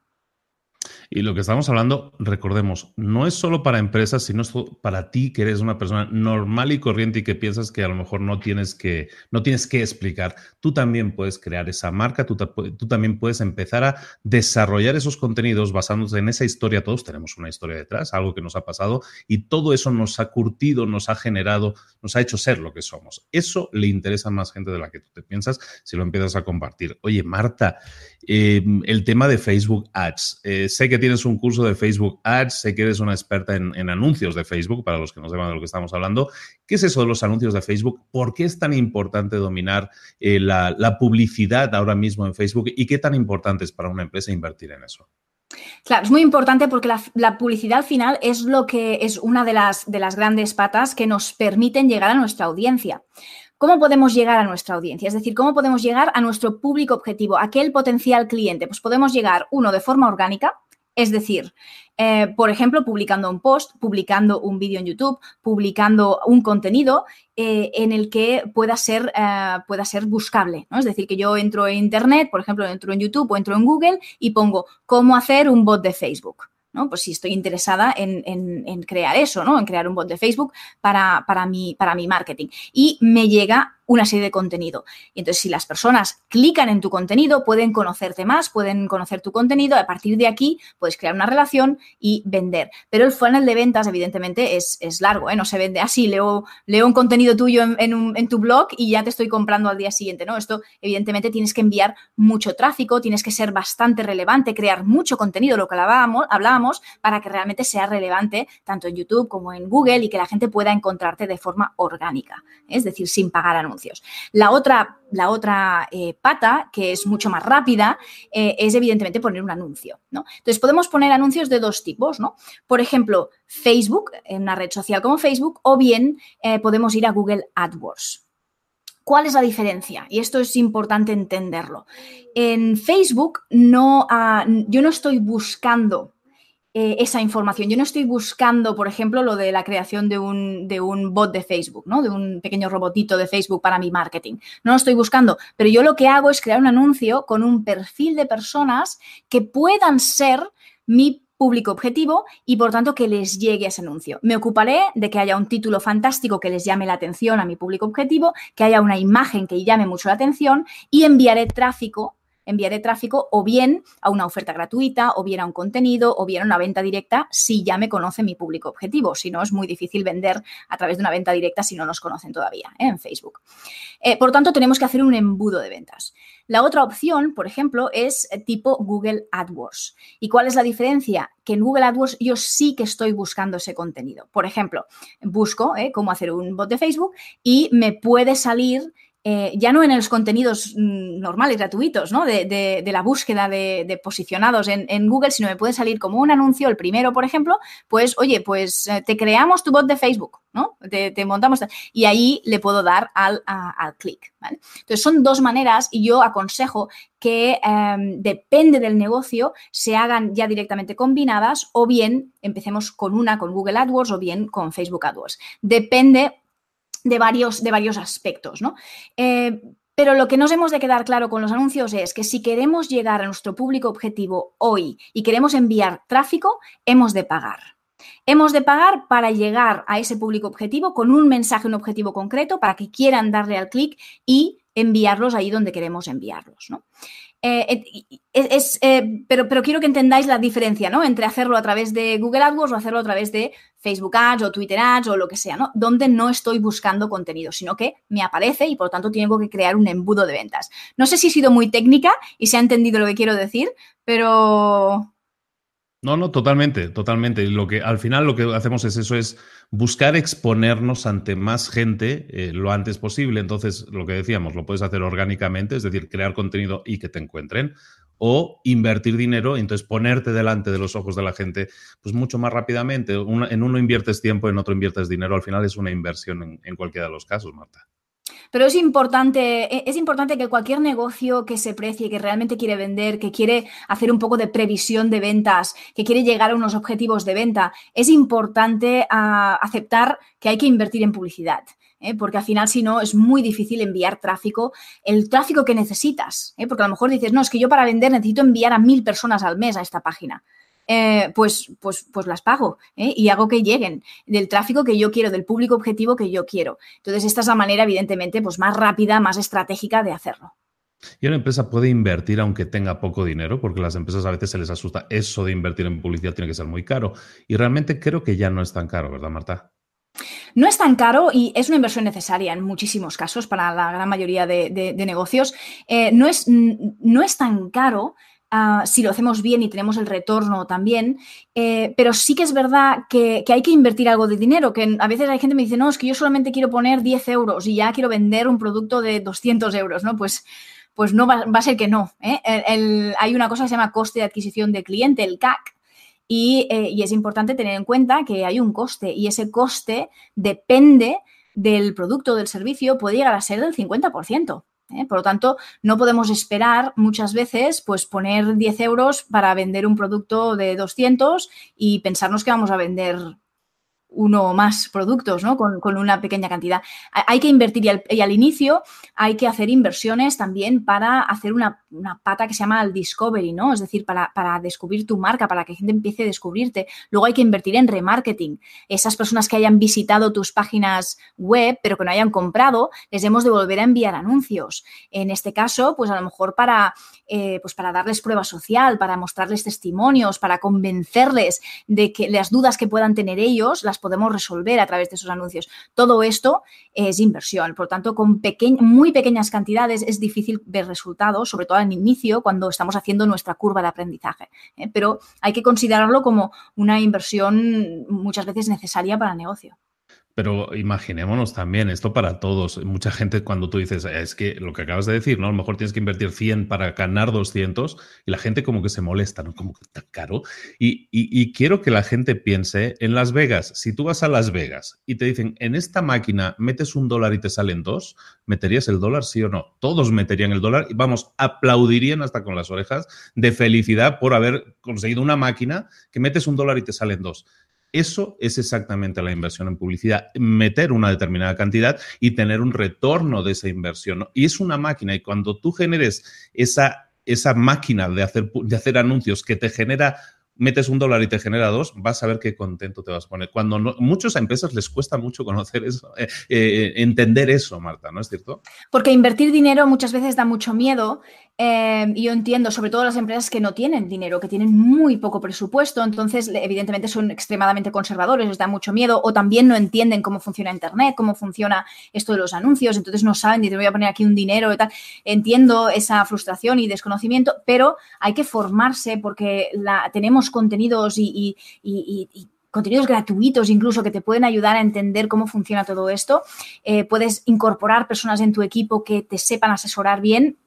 Y lo que estamos hablando, recordemos, no es solo para empresas, sino para ti que eres una persona normal y corriente y que piensas que a lo mejor no tienes que, no tienes que explicar. Tú también puedes crear esa marca, tú, también puedes empezar a desarrollar esos contenidos basándose en esa historia. Todos tenemos una historia detrás, algo que nos ha pasado y todo eso nos ha curtido, nos ha generado, nos ha hecho ser lo que somos. Eso le interesa a más gente de la que tú te piensas si lo empiezas a compartir. Oye, Marta, eh, el tema de Facebook Ads, eh, sé que tienes un curso de Facebook Ads, sé que eres una experta en, anuncios de Facebook, para los que no sepan de lo que estamos hablando. ¿Qué es eso de los anuncios de Facebook? ¿Por qué es tan importante dominar eh, la, publicidad ahora mismo en Facebook y qué tan importante es para una empresa invertir en eso?
Claro, es muy importante porque la, publicidad final es lo que es una de las, de las grandes patas que nos permiten llegar a nuestra audiencia. ¿Cómo podemos llegar a nuestra audiencia? Es decir, ¿cómo podemos llegar a nuestro público objetivo, aquel potencial cliente? Pues podemos llegar, uno, de forma orgánica, es decir, eh, por ejemplo, publicando un post, publicando un vídeo en YouTube, publicando un contenido eh, en el que pueda ser, eh, pueda ser buscable. ¿no? Es decir, que yo entro en Internet, por ejemplo, entro en YouTube o entro en Google y pongo cómo hacer un bot de Facebook. ¿no? Pues si estoy interesada en, crear eso, ¿no? En crear un bot de Facebook para, para, mi, para mi marketing. Y me llega una serie de contenido. Y entonces, si las personas clican en tu contenido, pueden conocerte más, pueden conocer tu contenido. A partir de aquí, puedes crear una relación y vender. Pero el funnel de ventas, evidentemente, es, largo, ¿eh? No se vende así. Leo, leo un contenido tuyo en, tu blog y ya te estoy comprando al día siguiente, ¿no? Esto, evidentemente, tienes que enviar mucho tráfico, tienes que ser bastante relevante, crear mucho contenido, lo que hablábamos, hablábamos para que realmente sea relevante tanto en YouTube como en Google y que la gente pueda encontrarte de forma orgánica, es decir, sin pagar anuncios. La otra, la otra eh, pata, que es mucho más rápida, eh, es evidentemente poner un anuncio. ¿no? Entonces, podemos poner anuncios de dos tipos. ¿no? Por ejemplo, Facebook, en una red social como Facebook, o bien eh, podemos ir a Google AdWords. ¿Cuál es la diferencia? Y esto es importante entenderlo. En Facebook no, yo no estoy buscando eh, esa información. Yo no estoy buscando, por ejemplo, lo de la creación de un, de un, bot de Facebook, ¿no? De un pequeño robotito de Facebook para mi marketing. No lo estoy buscando, pero yo lo que hago es crear un anuncio con un perfil de personas que puedan ser mi público objetivo y por tanto que les llegue ese anuncio. Me ocuparé de que haya un título fantástico que les llame la atención a mi público objetivo, que haya una imagen que llame mucho la atención y enviaré tráfico enviaré tráfico o bien a una oferta gratuita, o bien a un contenido, o bien a una venta directa si ya me conoce mi público objetivo. Si no, es muy difícil vender a través de una venta directa si no nos conocen todavía ¿eh? en Facebook. Eh, por tanto, tenemos que hacer un embudo de ventas. La otra opción, por ejemplo, es tipo Google AdWords. ¿Y cuál es la diferencia? Que en Google AdWords yo sí que estoy buscando ese contenido. Por ejemplo, busco ¿eh? cómo hacer un bot de Facebook y me puede salir eh, ya no en los contenidos mm, normales, gratuitos, ¿no? De, la búsqueda de, posicionados en, Google, sino me puede salir como un anuncio, el primero, por ejemplo, pues, oye, pues eh, te creamos tu bot de Facebook, ¿no? Te, montamos y ahí le puedo dar al, clic, ¿vale? Entonces, son dos maneras y yo aconsejo que em, depende del negocio, se hagan ya directamente combinadas o bien empecemos con una, con Google AdWords o bien con Facebook AdWords. Depende de varios, de varios aspectos, ¿no? Eh, pero lo que nos hemos de quedar claro con los anuncios es que si queremos llegar a nuestro público objetivo hoy y queremos enviar tráfico, hemos de pagar. Hemos de pagar para llegar a ese público objetivo con un mensaje, un objetivo concreto, para que quieran darle al clic y enviarlos ahí donde queremos enviarlos. ¿no? Eh, es, eh, pero, pero, quiero que entendáis la diferencia, ¿no? Entre hacerlo a través de Google AdWords o hacerlo a través de Facebook Ads o Twitter Ads o lo que sea, ¿no? Donde no estoy buscando contenido, sino que me aparece y por lo tanto tengo que crear un embudo de ventas. No sé si he sido muy técnica y se ha entendido lo que quiero decir, pero
no, no, totalmente, totalmente. Lo que al final lo que hacemos es eso, es buscar exponernos ante más gente eh, lo antes posible. Entonces, lo que decíamos, lo puedes hacer orgánicamente, es decir, crear contenido y que te encuentren, o invertir dinero, entonces ponerte delante de los ojos de la gente, pues mucho más rápidamente. en uno inviertes tiempo, en otro inviertes dinero. Al final es una inversión en cualquiera de los casos, Marta.
Pero es importante, e, es importante que cualquier negocio que se precie, que realmente quiere vender, que quiere hacer un poco de previsión de ventas, que quiere llegar a unos objetivos de venta, es importante ah, aceptar que hay que invertir en publicidad. ¿eh? porque al final si no es muy difícil enviar tráfico, el tráfico que necesitas, ¿eh? porque a lo mejor dices, no, es que yo para vender necesito enviar a mil personas al mes a esta página. Eh, pues, pues, pues las pago ¿eh? y hago que lleguen del tráfico que yo quiero, del público objetivo que yo quiero. Entonces, esta es la manera, evidentemente, pues más rápida, más estratégica de hacerlo.
Y una empresa puede invertir aunque tenga poco dinero, porque las empresas a veces se les asusta eso de invertir en publicidad tiene que ser muy caro. Y realmente creo que ya no es tan caro, ¿verdad, Marta?
No es tan caro y es una inversión necesaria en muchísimos casos para la gran mayoría de, negocios. Eh, no, es, no es tan caro ah, si lo hacemos bien y tenemos el retorno también, eh, pero sí que es verdad que, hay que invertir algo de dinero, que a veces hay gente que me dice, no, es que yo solamente quiero poner 10 euros y ya quiero vender un producto de 200 euros, ¿no? Pues pues no va, a ser que no. ¿eh? hay una cosa que se llama coste de adquisición de cliente, el CAC, y, eh, y, es importante tener en cuenta que hay un coste y ese coste depende del producto o del servicio, puede llegar a ser del 50%. ¿Eh? Por lo tanto, no podemos esperar muchas veces pues poner 10 euros para vender un producto de 200 y pensarnos que vamos a vender uno o más productos, ¿no? Con, una pequeña cantidad. Hay que invertir y al, inicio hay que hacer inversiones también para hacer una, pata que se llama el discovery, ¿no? Es decir, para, para, descubrir tu marca, para que gente empiece a descubrirte. Luego hay que invertir en remarketing. Esas personas que hayan visitado tus páginas web, pero que no hayan comprado, les hemos de volver a enviar anuncios. En este caso, pues a lo mejor para, eh, pues para darles prueba social, para mostrarles testimonios, para convencerles de que las dudas que puedan tener ellos las podemos resolver a través de esos anuncios. Todo esto es inversión. Por tanto, con muy pequeñas cantidades es difícil ver resultados, sobre todo al inicio, cuando estamos haciendo nuestra curva de aprendizaje. ¿eh? Pero hay que considerarlo como una inversión muchas veces necesaria para el negocio.
Pero imaginémonos también, esto para todos. Mucha gente cuando tú dices, es que lo que acabas de decir, ¿no? A lo mejor tienes que invertir 100 para ganar 200 y la gente como que se molesta, ¿no? Como que está caro. Y, y, quiero que la gente piense en Las Vegas. Si tú vas a Las Vegas y te dicen, en esta máquina metes un dólar y te salen dos, ¿meterías el dólar, sí o no? Todos meterían el dólar y vamos, aplaudirían hasta con las orejas de felicidad por haber conseguido una máquina que metes un dólar y te salen dos. Eso es exactamente la inversión en publicidad, meter una determinada cantidad y tener un retorno de esa inversión. Y es una máquina y cuando tú generes esa, esa máquina de hacer, de hacer anuncios que te genera metes un dólar y te genera dos, vas a ver qué contento te vas a poner. Cuando no, muchas empresas les cuesta mucho conocer eso, eh, eh, entender eso, Marta, ¿no es cierto?
Porque invertir dinero muchas veces da mucho miedo. Eh, y yo entiendo, sobre todo las empresas que no tienen dinero, que tienen muy poco presupuesto, entonces evidentemente son extremadamente conservadores, les da mucho miedo, o también no entienden cómo funciona Internet, cómo funciona esto de los anuncios, entonces no saben, te voy a poner aquí un dinero y tal. Entiendo esa frustración y desconocimiento, pero hay que formarse porque tenemos contenidos y, contenidos gratuitos incluso que te pueden ayudar a entender cómo funciona todo esto. Eh, puedes incorporar personas en tu equipo que te sepan asesorar bien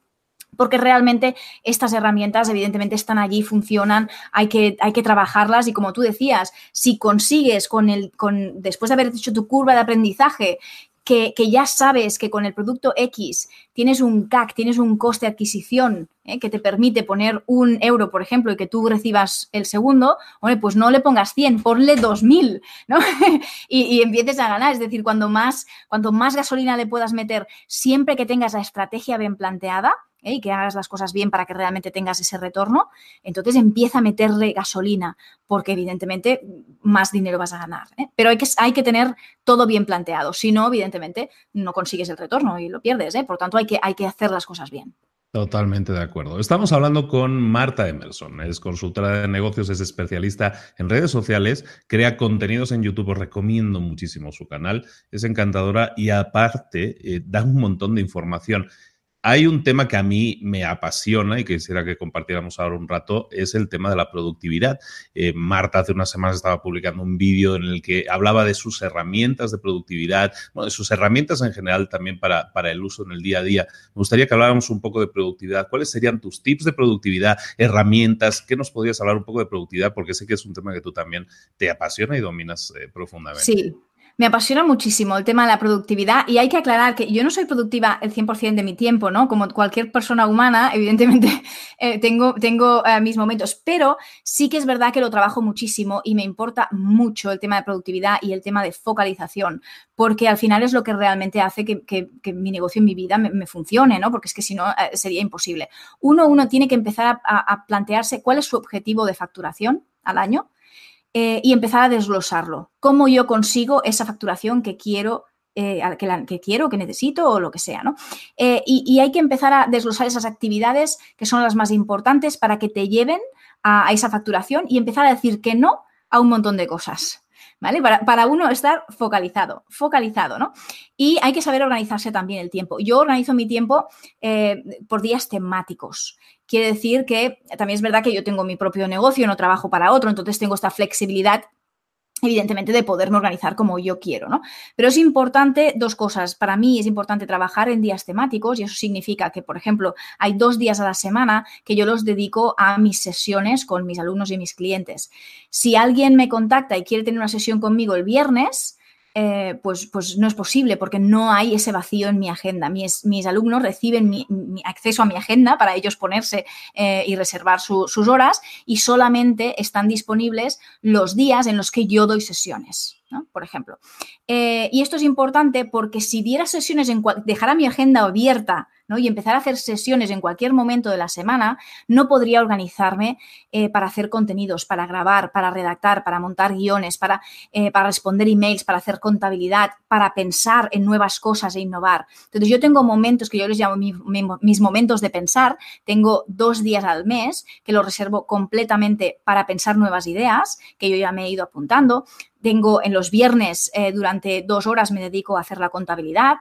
porque realmente estas herramientas evidentemente están allí, funcionan, hay que, hay que trabajarlas y como tú decías, si consigues con el, con, después de haber hecho tu curva de aprendizaje, que, ya sabes que con el producto X tienes un CAC, tienes un coste de adquisición ¿eh? que te permite poner un euro, por ejemplo, y que tú recibas el segundo, pues no le pongas 100, ponle 2.000, ¿no? (laughs) y, y, empieces a ganar. Es decir, cuando más, cuanto más gasolina le puedas meter, siempre que tengas la estrategia bien planteada, ¿eh? y que hagas las cosas bien para que realmente tengas ese retorno, entonces empieza a meterle gasolina, porque evidentemente más dinero vas a ganar. ¿eh? Pero hay que, hay que tener todo bien planteado, si no, evidentemente no consigues el retorno y lo pierdes. Por tanto, hay que, hay que hacer las cosas bien.
Totalmente de acuerdo. Estamos hablando con Marta Emerson, es consultora de negocios, es especialista en redes sociales, crea contenidos en YouTube, os recomiendo muchísimo su canal, es encantadora y aparte da un montón de información. Hay un tema que a mí me apasiona y que quisiera que compartiéramos ahora un rato, es el tema de la productividad. Eh, Marta hace unas semanas estaba publicando un vídeo en el que hablaba de sus herramientas de productividad, de sus herramientas en general también para, para el uso en el día a día. Me gustaría que habláramos un poco de productividad. ¿Cuáles serían tus tips de productividad, herramientas? ¿Qué nos podrías hablar un poco de productividad? Porque sé que es un tema que tú también te apasiona y dominas eh, profundamente.
Sí, me apasiona muchísimo el tema de la productividad y hay que aclarar que yo no soy productiva el 100% de mi tiempo, ¿no? Como cualquier persona humana, (laughs) evidentemente eh, tengo, tengo eh, mis momentos, pero sí que es verdad que lo trabajo muchísimo y me importa mucho el tema de productividad y el tema de focalización, porque al final es lo que realmente hace que, mi negocio en mi vida me, funcione, ¿no? Porque es que si no eh, sería imposible. Uno, uno tiene que empezar a plantearse cuál es su objetivo de facturación al año eh, y empezar a desglosarlo. ¿Cómo yo consigo esa facturación que quiero? Eh, que, que, quiero, que necesito o lo que sea, ¿no? Eh, y, hay que empezar a desglosar esas actividades que son las más importantes para que te lleven a, esa facturación y empezar a decir que no a un montón de cosas. ¿Vale? Para, uno estar focalizado, focalizado, ¿no? Y hay que saber organizarse también el tiempo. Yo organizo mi tiempo eh, por días temáticos. Quiere decir que también es verdad que yo tengo mi propio negocio, no trabajo para otro, entonces tengo esta flexibilidad evidentemente de poderme organizar como yo quiero, ¿no? Pero es importante dos cosas. Para mí es importante trabajar en días temáticos y eso significa que, por ejemplo, hay dos días a la semana que yo los dedico a mis sesiones con mis alumnos y mis clientes. Si alguien me contacta y quiere tener una sesión conmigo el viernes, eh, pues, pues no es posible porque no hay ese vacío en mi agenda. Mis, mis alumnos reciben mi, acceso a mi agenda para ellos ponerse eh, y reservar sus horas y solamente están disponibles los días en los que yo doy sesiones. Por ejemplo. Eh, y esto es importante porque si diera sesiones, en dejara mi agenda abierta y empezar a hacer sesiones en cualquier momento de la semana, no podría organizarme eh, para hacer contenidos, para grabar, para redactar, para montar guiones, para, eh, para responder emails, para hacer contabilidad, para pensar en nuevas cosas e innovar. Entonces yo tengo momentos que yo les llamo mis momentos de pensar, tengo dos días al mes que los reservo completamente para pensar nuevas ideas, que yo ya me he ido apuntando. Tengo en los viernes, eh, durante dos horas me dedico a hacer la contabilidad,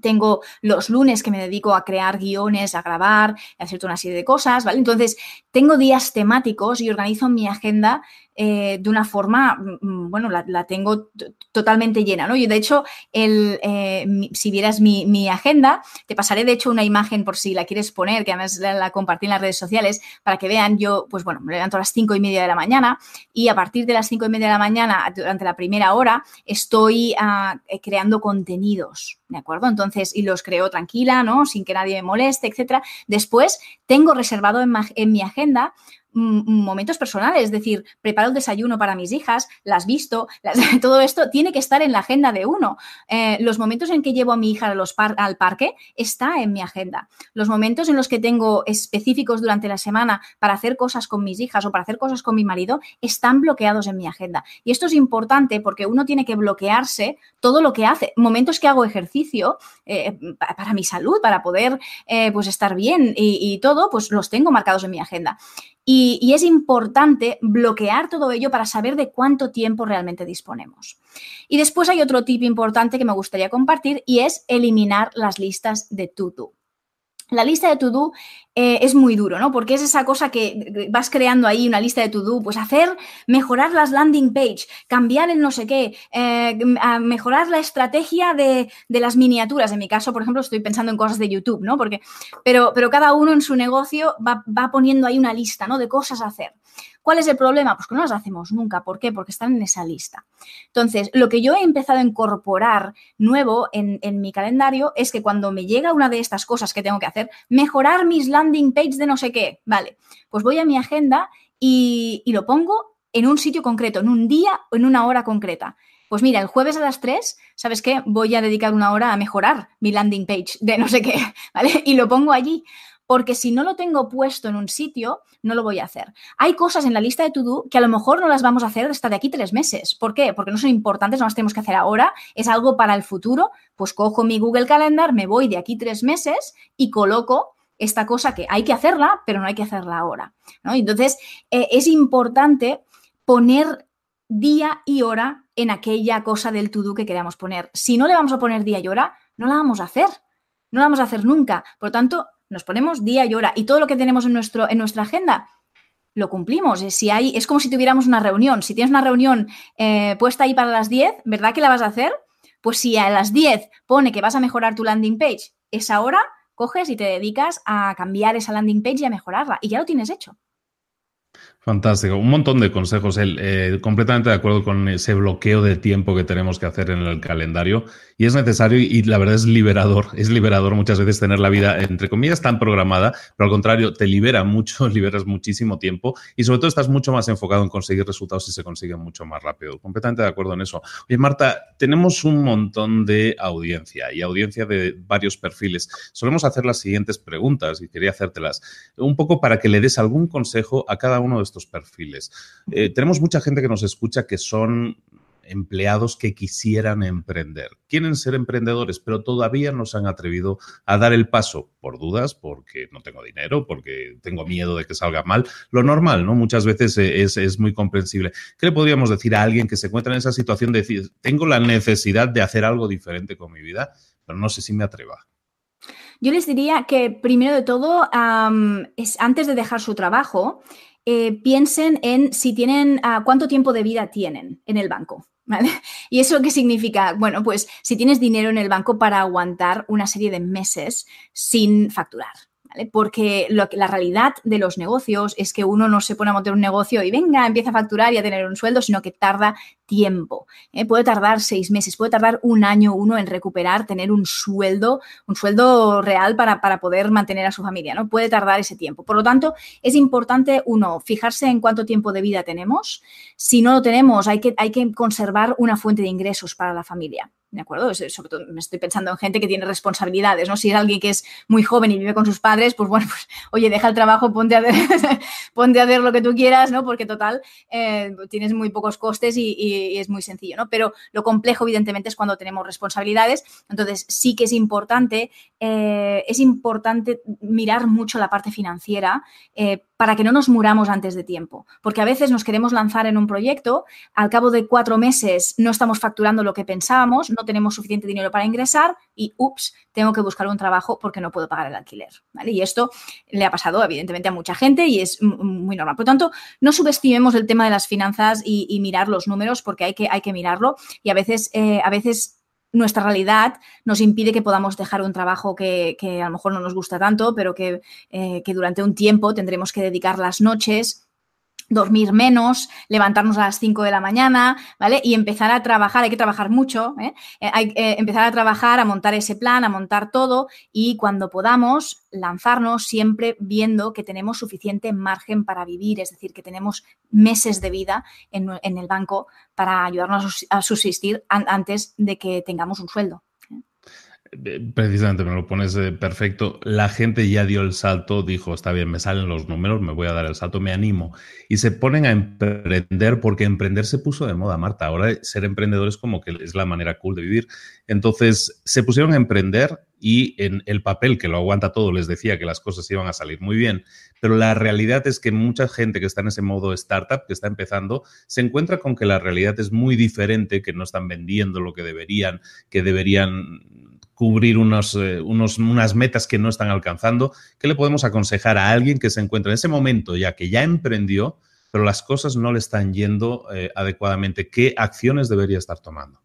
tengo los lunes que me dedico a crear guiones, a grabar, a hacer una serie de cosas, ¿vale? Entonces, tengo días temáticos y organizo mi agenda eh, de una forma, mm, mm, bueno, la, tengo totalmente llena, ¿no? Y de hecho, el, eh, si vieras mi, agenda, te pasaré de hecho una imagen por si la quieres poner, que además la, compartí en las redes sociales, para que vean, yo, pues bueno, me levanto a las cinco y media de la mañana y a partir de las cinco y media de la mañana, durante la primera hora, estoy ah, eh, creando contenidos, ¿de acuerdo? Entonces, y los creo tranquila, ¿no? Sin que nadie me moleste, etcétera. Después, tengo reservado en mi agenda momentos personales, es decir, preparo el desayuno para mis hijas, las visto, (laughs) todo esto tiene que estar en la agenda de uno. Eh, los momentos en que llevo a mi hija al parque está en mi agenda. Los momentos en los que tengo específicos durante la semana para hacer cosas con mis hijas o para hacer cosas con mi marido están bloqueados en mi agenda. Y esto es importante porque uno tiene que bloquearse todo lo que hace. Momentos que hago ejercicio eh, para mi salud, para poder eh, pues estar bien y, y todo, pues los tengo marcados en mi agenda. Y, es importante bloquear todo ello para saber de cuánto tiempo realmente disponemos. Y después hay otro tip importante que me gustaría compartir y es eliminar las listas de to-do. La lista de to-do eh, es muy duro, ¿no? Porque es esa cosa que vas creando ahí una lista de to-do, pues hacer, mejorar las landing page, cambiar el no sé qué, eh, mejorar la estrategia de, las miniaturas. En mi caso, por ejemplo, estoy pensando en cosas de YouTube, ¿no? Porque, pero, pero cada uno en su negocio va, va poniendo ahí una lista, ¿no? De cosas a hacer. ¿Cuál es el problema? Pues que no las hacemos nunca. ¿Por qué? Porque están en esa lista. Entonces, lo que yo he empezado a incorporar nuevo en, mi calendario es que cuando me llega una de estas cosas que tengo que hacer, mejorar mis landing pages de no sé qué, vale, pues voy a mi agenda y, lo pongo en un sitio concreto, en un día o en una hora concreta. Pues mira, el jueves a las 3, ¿sabes qué? Voy a dedicar una hora a mejorar mi landing page de no sé qué, (laughs) ¿vale? Y lo pongo allí porque si no lo tengo puesto en un sitio, no lo voy a hacer. Hay cosas en la lista de to-do que a lo mejor no las vamos a hacer hasta de aquí tres meses. ¿Por qué? Porque no son importantes, no las tenemos que hacer ahora, es algo para el futuro. Pues cojo mi Google Calendar, me voy de aquí tres meses y coloco esta cosa que hay que hacerla, pero no hay que hacerla ahora. Entonces, eh, es importante poner día y hora en aquella cosa del to-do que queramos poner. Si no le vamos a poner día y hora, no la vamos a hacer. No la vamos a hacer nunca. Por lo tanto, nos ponemos día y hora y todo lo que tenemos en, nuestro, en nuestra agenda lo cumplimos. Si hay, es como si tuviéramos una reunión. Si tienes una reunión eh, puesta ahí para las 10, ¿verdad que la vas a hacer? Pues si a las 10 pone que vas a mejorar tu landing page, esa hora coges y te dedicas a cambiar esa landing page y a mejorarla. Y ya lo tienes hecho.
Fantástico, un montón de consejos. Eh, completamente de acuerdo con ese bloqueo de tiempo que tenemos que hacer en el calendario y es necesario y, la verdad es liberador. Es liberador muchas veces tener la vida, entre comillas, tan programada, pero al contrario, te libera mucho, (laughs) liberas muchísimo tiempo y sobre todo estás mucho más enfocado en conseguir resultados y se consiguen mucho más rápido. Completamente de acuerdo en eso. Oye, Marta, tenemos un montón de audiencia y audiencia de varios perfiles. Solemos hacer las siguientes preguntas y quería hacértelas un poco para que le des algún consejo a cada uno de estos perfiles. Eh, tenemos mucha gente que nos escucha que son empleados que quisieran emprender. Quieren ser emprendedores, pero todavía no se han atrevido a dar el paso por dudas, porque no tengo dinero, porque tengo miedo de que salga mal. Lo normal, ¿no? Muchas veces eh, es, es muy comprensible. ¿Qué le podríamos decir a alguien que se encuentra en esa situación de decir, tengo la necesidad de hacer algo diferente con mi vida, pero no sé si me atreva?
Yo les diría que primero de todo, es antes de dejar su trabajo, eh, piensen en si tienen, ah, cuánto tiempo de vida tienen en el banco. (laughs) ¿Y eso qué significa? Bueno, pues si tienes dinero en el banco para aguantar una serie de meses sin facturar. Porque la realidad de los negocios es que uno no se pone a montar un negocio y venga, empieza a facturar y a tener un sueldo, sino que tarda tiempo. ¿eh? Puede tardar seis meses, puede tardar un año uno en recuperar, tener un sueldo, un sueldo real para, poder mantener a su familia, ¿no? Puede tardar ese tiempo. Por lo tanto, es importante, uno, fijarse en cuánto tiempo de vida tenemos. Si no lo tenemos, hay que, hay que conservar una fuente de ingresos para la familia. ¿De acuerdo? Sobre todo me estoy pensando en gente que tiene responsabilidades, ¿no? Si es alguien que es muy joven y vive con sus padres, pues bueno, pues oye, deja el trabajo, ponte a ver, (laughs) ponte a ver lo que tú quieras, ¿no? Porque total, eh, tienes muy pocos costes y, es muy sencillo, ¿no? Pero lo complejo, evidentemente, es cuando tenemos responsabilidades. Entonces, sí que es importante, eh, es importante mirar mucho la parte financiera. Eh, para que no nos muramos antes de tiempo. Porque a veces nos queremos lanzar en un proyecto, al cabo de cuatro meses no estamos facturando lo que pensábamos, no tenemos suficiente dinero para ingresar y, ups, tengo que buscar un trabajo porque no puedo pagar el alquiler. Y esto le ha pasado, evidentemente, a mucha gente y es muy normal. Por lo tanto, no subestimemos el tema de las finanzas y, mirar los números porque hay que, hay que mirarlo y a veces, eh, a veces nuestra realidad nos impide que podamos dejar un trabajo que, a lo mejor no nos gusta tanto, pero que, eh, que durante un tiempo tendremos que dedicar las noches dormir menos, levantarnos a las 5 de la mañana, ¿vale? Y empezar a trabajar, hay que trabajar mucho, ¿eh? Eh, hay que empezar a trabajar, a montar ese plan, a montar todo y cuando podamos lanzarnos siempre viendo que tenemos suficiente margen para vivir, es decir, que tenemos meses de vida en el banco para ayudarnos a subsistir antes de que tengamos un sueldo.
Precisamente me lo pones eh, perfecto. La gente ya dio el salto, dijo, está bien, me salen los números, me voy a dar el salto, me animo. Y se ponen a emprender porque emprender se puso de moda, Marta. Ahora ser emprendedor es como que es la manera cool de vivir. Entonces se pusieron a emprender y en el papel que lo aguanta todo les decía que las cosas iban a salir muy bien, pero la realidad es que mucha gente que está en ese modo startup, que está empezando, se encuentra con que la realidad es muy diferente, que no están vendiendo lo que deberían, que deberían cubrir unos, eh, unos, unas metas que no están alcanzando, ¿qué le podemos aconsejar a alguien que se encuentra en ese momento ya que ya emprendió, pero las cosas no le están yendo eh, adecuadamente? ¿Qué acciones debería estar tomando?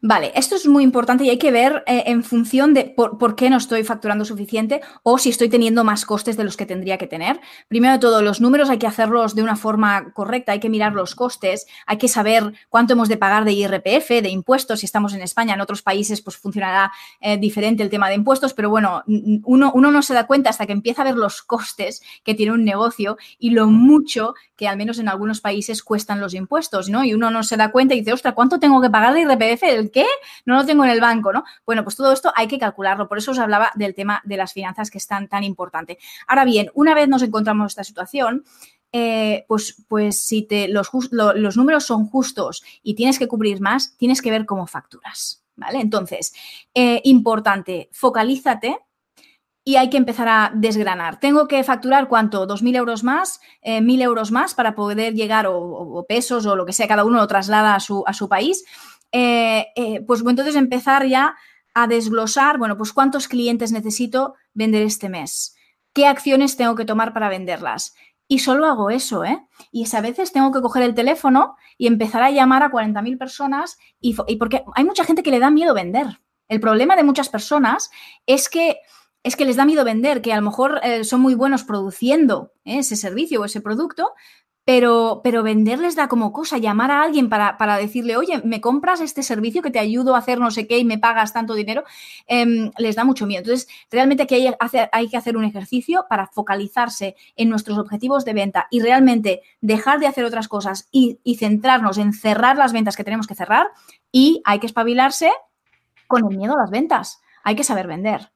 Vale, esto es muy importante y hay que ver eh, en función de por, qué no estoy facturando suficiente o si estoy teniendo más costes de los que tendría que tener. Primero de todo, los números hay que hacerlos de una forma correcta, hay que mirar los costes, hay que saber cuánto hemos de pagar de IRPF, de impuestos, si estamos en España, en otros países pues funcionará eh, diferente el tema de impuestos, pero bueno, uno, uno no se da cuenta hasta que empieza a ver los costes que tiene un negocio y lo mucho que al menos en algunos países cuestan los impuestos, ¿no? Y uno no se da cuenta y dice, ostra, ¿cuánto tengo que pagar de IRPF? ¿El qué? No lo tengo en el banco, ¿no? Bueno, pues todo esto hay que calcularlo. Por eso os hablaba del tema de las finanzas que es tan, tan importante. Ahora bien, una vez nos encontramos en esta situación, eh, pues, pues si los, números son justos y tienes que cubrir más, tienes que ver cómo facturas. ¿Vale? Entonces, eh, importante, focalízate y hay que empezar a desgranar. Tengo que facturar cuánto, 2.000 euros más, eh, 1.000 euros más para poder llegar, o, pesos o lo que sea, cada uno lo traslada a su país. Eh, eh, pues entonces empezar ya a desglosar, bueno, pues cuántos clientes necesito vender este mes, qué acciones tengo que tomar para venderlas. Y solo hago eso, ¿eh? Y a veces tengo que coger el teléfono y empezar a llamar a 40.000 personas y, porque hay mucha gente que le da miedo vender. El problema de muchas personas es que es que les da miedo vender, que a lo mejor eh, son muy buenos produciendo ese servicio o ese producto, pero, pero venderles da como cosa, llamar a alguien para, decirle, oye, me compras este servicio que te ayudo a hacer no sé qué y me pagas tanto dinero, em, les da mucho miedo. Entonces, realmente aquí hay, hay, que hacer un ejercicio para focalizarse en nuestros objetivos de venta y realmente dejar de hacer otras cosas y centrarnos en cerrar las ventas que tenemos que cerrar y hay que espabilarse con el miedo a las ventas. Hay que saber vender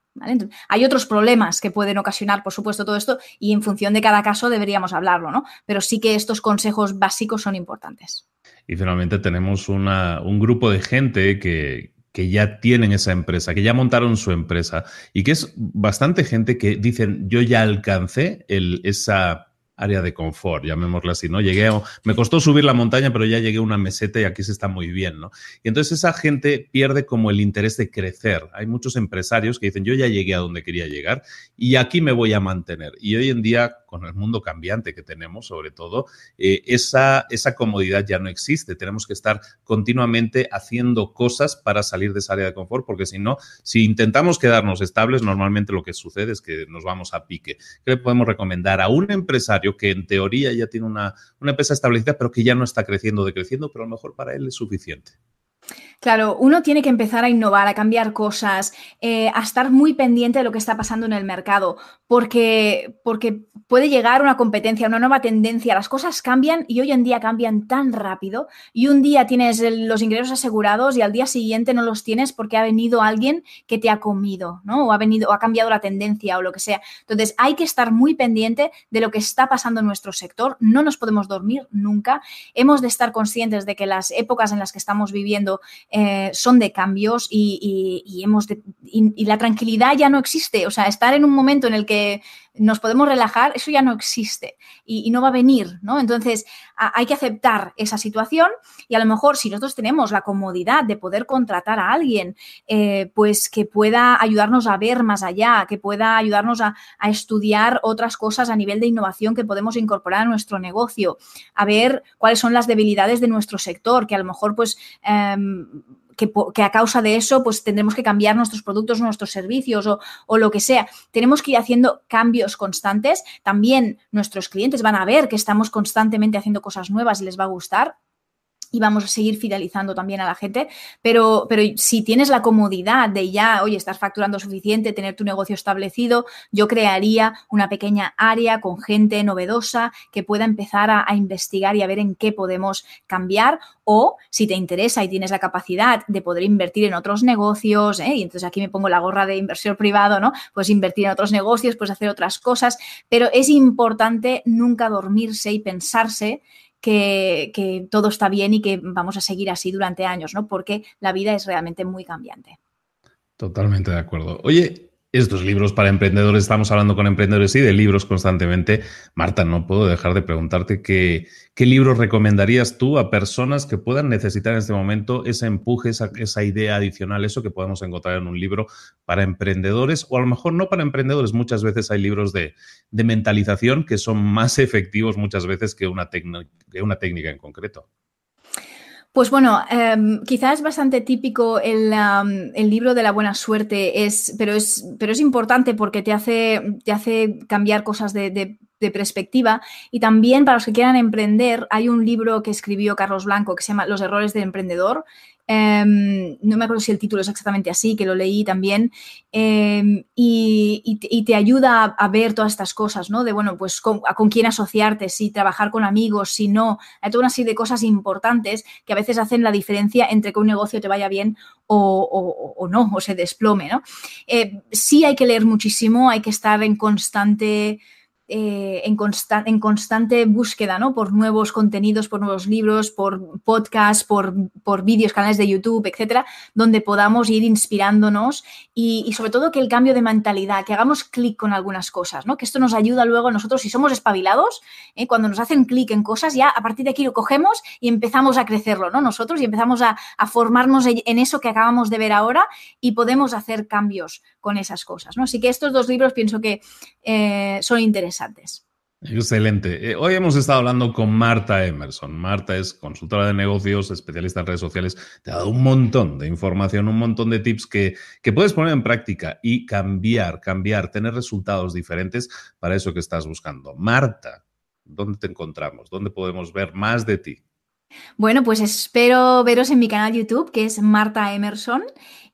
hay otros problemas que pueden ocasionar, por supuesto, todo esto y en función de cada caso deberíamos hablarlo, ¿no? Pero sí que estos consejos básicos son importantes.
Y finalmente tenemos un grupo de gente que, que ya tienen esa empresa, que ya montaron su empresa y que es bastante gente que dicen, yo ya alcancé el, esa área de confort, llamémoslo así, ¿no? Llegué me costó subir la montaña, pero ya llegué a una meseta y aquí se está muy bien, ¿no? Y entonces esa gente pierde como el interés de crecer. Hay muchos empresarios que dicen, yo ya llegué a donde quería llegar y aquí me voy a mantener. Y hoy en día, con el mundo cambiante que tenemos, sobre todo, eh, esa, esa comodidad ya no existe. Tenemos que estar continuamente haciendo cosas para salir de esa área de confort, porque si no, si intentamos quedarnos estables, normalmente lo que sucede es que nos vamos a pique. ¿Qué le podemos recomendar a un empresario que en teoría ya tiene una, una empresa establecida, pero que ya no está creciendo, decreciendo, pero a lo mejor para él es suficiente.
Claro, uno tiene que empezar a innovar, a cambiar cosas, eh, a estar muy pendiente de lo que está pasando en el mercado, porque, porque puede llegar una competencia, una nueva tendencia, las cosas cambian y hoy en día cambian tan rápido y un día tienes los ingresos asegurados y al día siguiente no los tienes porque ha venido alguien que te ha comido, ¿no? O ha venido o ha cambiado la tendencia o lo que sea. Entonces, hay que estar muy pendiente de lo que está pasando en nuestro sector, no nos podemos dormir nunca, hemos de estar conscientes de que las épocas en las que estamos viviendo eh, son de cambios y, hemos y, la tranquilidad ya no existe. O sea, estar en un momento en el que nos podemos relajar, eso ya no existe y, no va a venir, ¿no? Entonces, hay que aceptar esa situación y a lo mejor si nosotros tenemos la comodidad de poder contratar a alguien, eh, pues que pueda ayudarnos a ver más allá, que pueda ayudarnos a, estudiar otras cosas a nivel de innovación que podemos incorporar a nuestro negocio, a ver cuáles son las debilidades de nuestro sector, que a lo mejor pues... Em, que, a causa de eso pues tendremos que cambiar nuestros productos, nuestros servicios o, o, lo que sea. Tenemos que ir haciendo cambios constantes. También nuestros clientes van a ver que estamos constantemente haciendo cosas nuevas y les va a gustar y vamos a seguir fidelizando también a la gente, pero, pero si tienes la comodidad de ya, oye, estás facturando suficiente, tener tu negocio establecido, yo crearía una pequeña área con gente novedosa que pueda empezar a, investigar y a ver en qué podemos cambiar o si te interesa y tienes la capacidad de poder invertir en otros negocios, ¿eh? y entonces aquí me pongo la gorra de inversión privado, ¿no? Pues invertir en otros negocios, pues hacer otras cosas, pero es importante nunca dormirse y pensarse que, todo está bien y que vamos a seguir así durante años, ¿no? Porque la vida es realmente muy cambiante.
Totalmente de acuerdo. Oye, estos libros para emprendedores, estamos hablando con emprendedores y de libros constantemente. Marta, no puedo dejar de preguntarte qué, libros recomendarías tú a personas que puedan necesitar en este momento ese empuje, esa, esa, idea adicional, eso que podemos encontrar en un libro para emprendedores o a lo mejor no para emprendedores. Muchas veces hay libros de, de mentalización que son más (laughs) efectivos muchas veces que una, que una técnica en concreto.
Pues bueno, em, quizás es bastante típico el, libro de la buena suerte, es, pero, es, pero es importante porque te hace, te hace cambiar cosas de, de perspectiva. Y también para los que quieran emprender, hay un libro que escribió Carlos Blanco que se llama Los errores del emprendedor, Em, no me acuerdo si el título es exactamente así, que lo leí también, em, y, te ayuda a, ver todas estas cosas, ¿no? De, bueno, pues con, quién asociarte, si trabajar con amigos, si no. Hay toda una serie de cosas importantes que a veces hacen la diferencia entre que un negocio te vaya bien o, no, o se desplome, ¿no? Eh, sí hay que leer muchísimo, hay que estar en constante eh, en, constante búsqueda, ¿no? Por nuevos contenidos, por nuevos libros, por podcasts, por, vídeos, canales de YouTube, etcétera, donde podamos ir inspirándonos y, sobre todo que el cambio de mentalidad, que hagamos clic con algunas cosas, ¿no? Que esto nos ayuda luego nosotros, si somos espabilados, ¿eh? cuando nos hacen clic en cosas, ya a partir de aquí lo cogemos y empezamos a crecerlo, ¿no? Nosotros y empezamos a, a formarnos en eso que acabamos de ver ahora y podemos hacer cambios con esas cosas, ¿no? Así que estos dos libros pienso que eh, son interesantes.
Excelente. Eh, hoy hemos estado hablando con Marta Emerson. Marta es consultora de negocios, especialista en redes sociales. Te ha dado un montón de información, un montón de tips que, que puedes poner en práctica y cambiar, cambiar, tener resultados diferentes para eso que estás buscando. Marta, ¿dónde te encontramos? ¿Dónde podemos ver más de ti?
Bueno, pues espero veros en mi canal YouTube, que es Marta Emerson,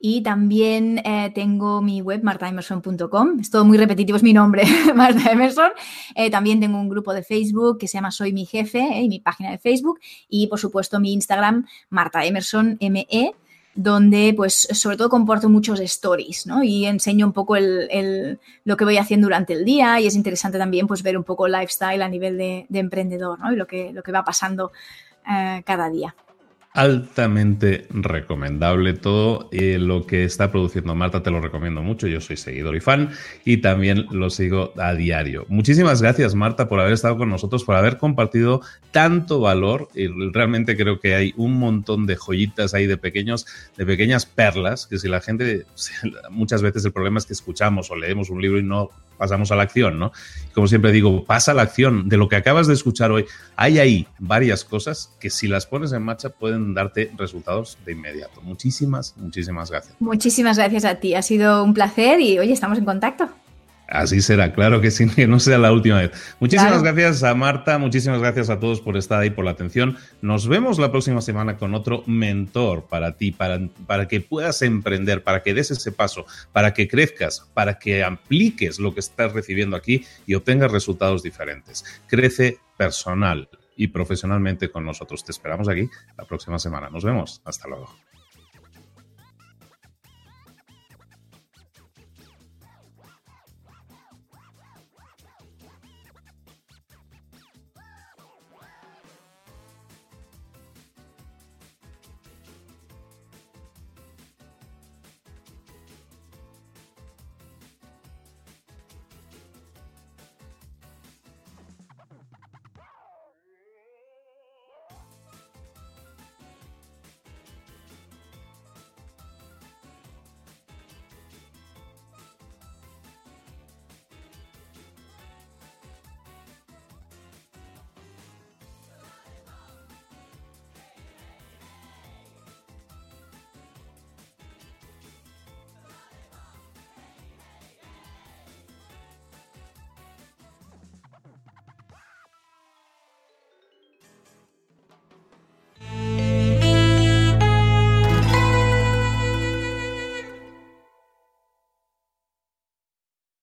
y también eh, tengo mi web, martaemerson.com. Es todo muy repetitivo, es mi nombre, (laughs) Marta Emerson. Eh, también tengo un grupo de Facebook que se llama Soy mi jefe, eh, y mi página de Facebook. Y, por supuesto, mi Instagram, Marta Emerson, ME donde pues sobre todo comporto muchos stories, ¿no? Y enseño un poco el, lo que voy haciendo durante el día y es interesante también pues ver un poco lifestyle a nivel de, de emprendedor, ¿no? Y lo que, lo que va pasando cada día
altamente recomendable. Todo eh, lo que está produciendo Marta te lo recomiendo mucho. Yo soy seguidor y fan y también lo sigo a diario. Muchísimas gracias Marta por haber estado con nosotros, por haber compartido tanto valor. Y realmente creo que hay un montón de joyitas ahí de pequeños, de pequeñas perlas que si la gente, muchas veces el problema es que escuchamos o leemos un libro y no pasamos a la acción, ¿no? Como siempre digo, pasa a la acción de lo que acabas de escuchar hoy. Hay ahí varias cosas que si las pones en marcha pueden darte resultados de inmediato. Muchísimas, muchísimas gracias.
Muchísimas gracias a ti. Ha sido un placer y hoy estamos en contacto.
Así será, claro que sí, (laughs) que no sea la última vez. Muchísimas gracias a Marta, muchísimas gracias a todos por estar ahí, por la atención. Nos vemos la próxima semana con otro mentor para ti, para, para que puedas emprender, para que des ese paso, para que crezcas, para que apliques lo que estás recibiendo aquí y obtengas resultados diferentes. Crece personal y profesionalmente con nosotros. Te esperamos aquí la próxima semana. Nos vemos. Hasta luego.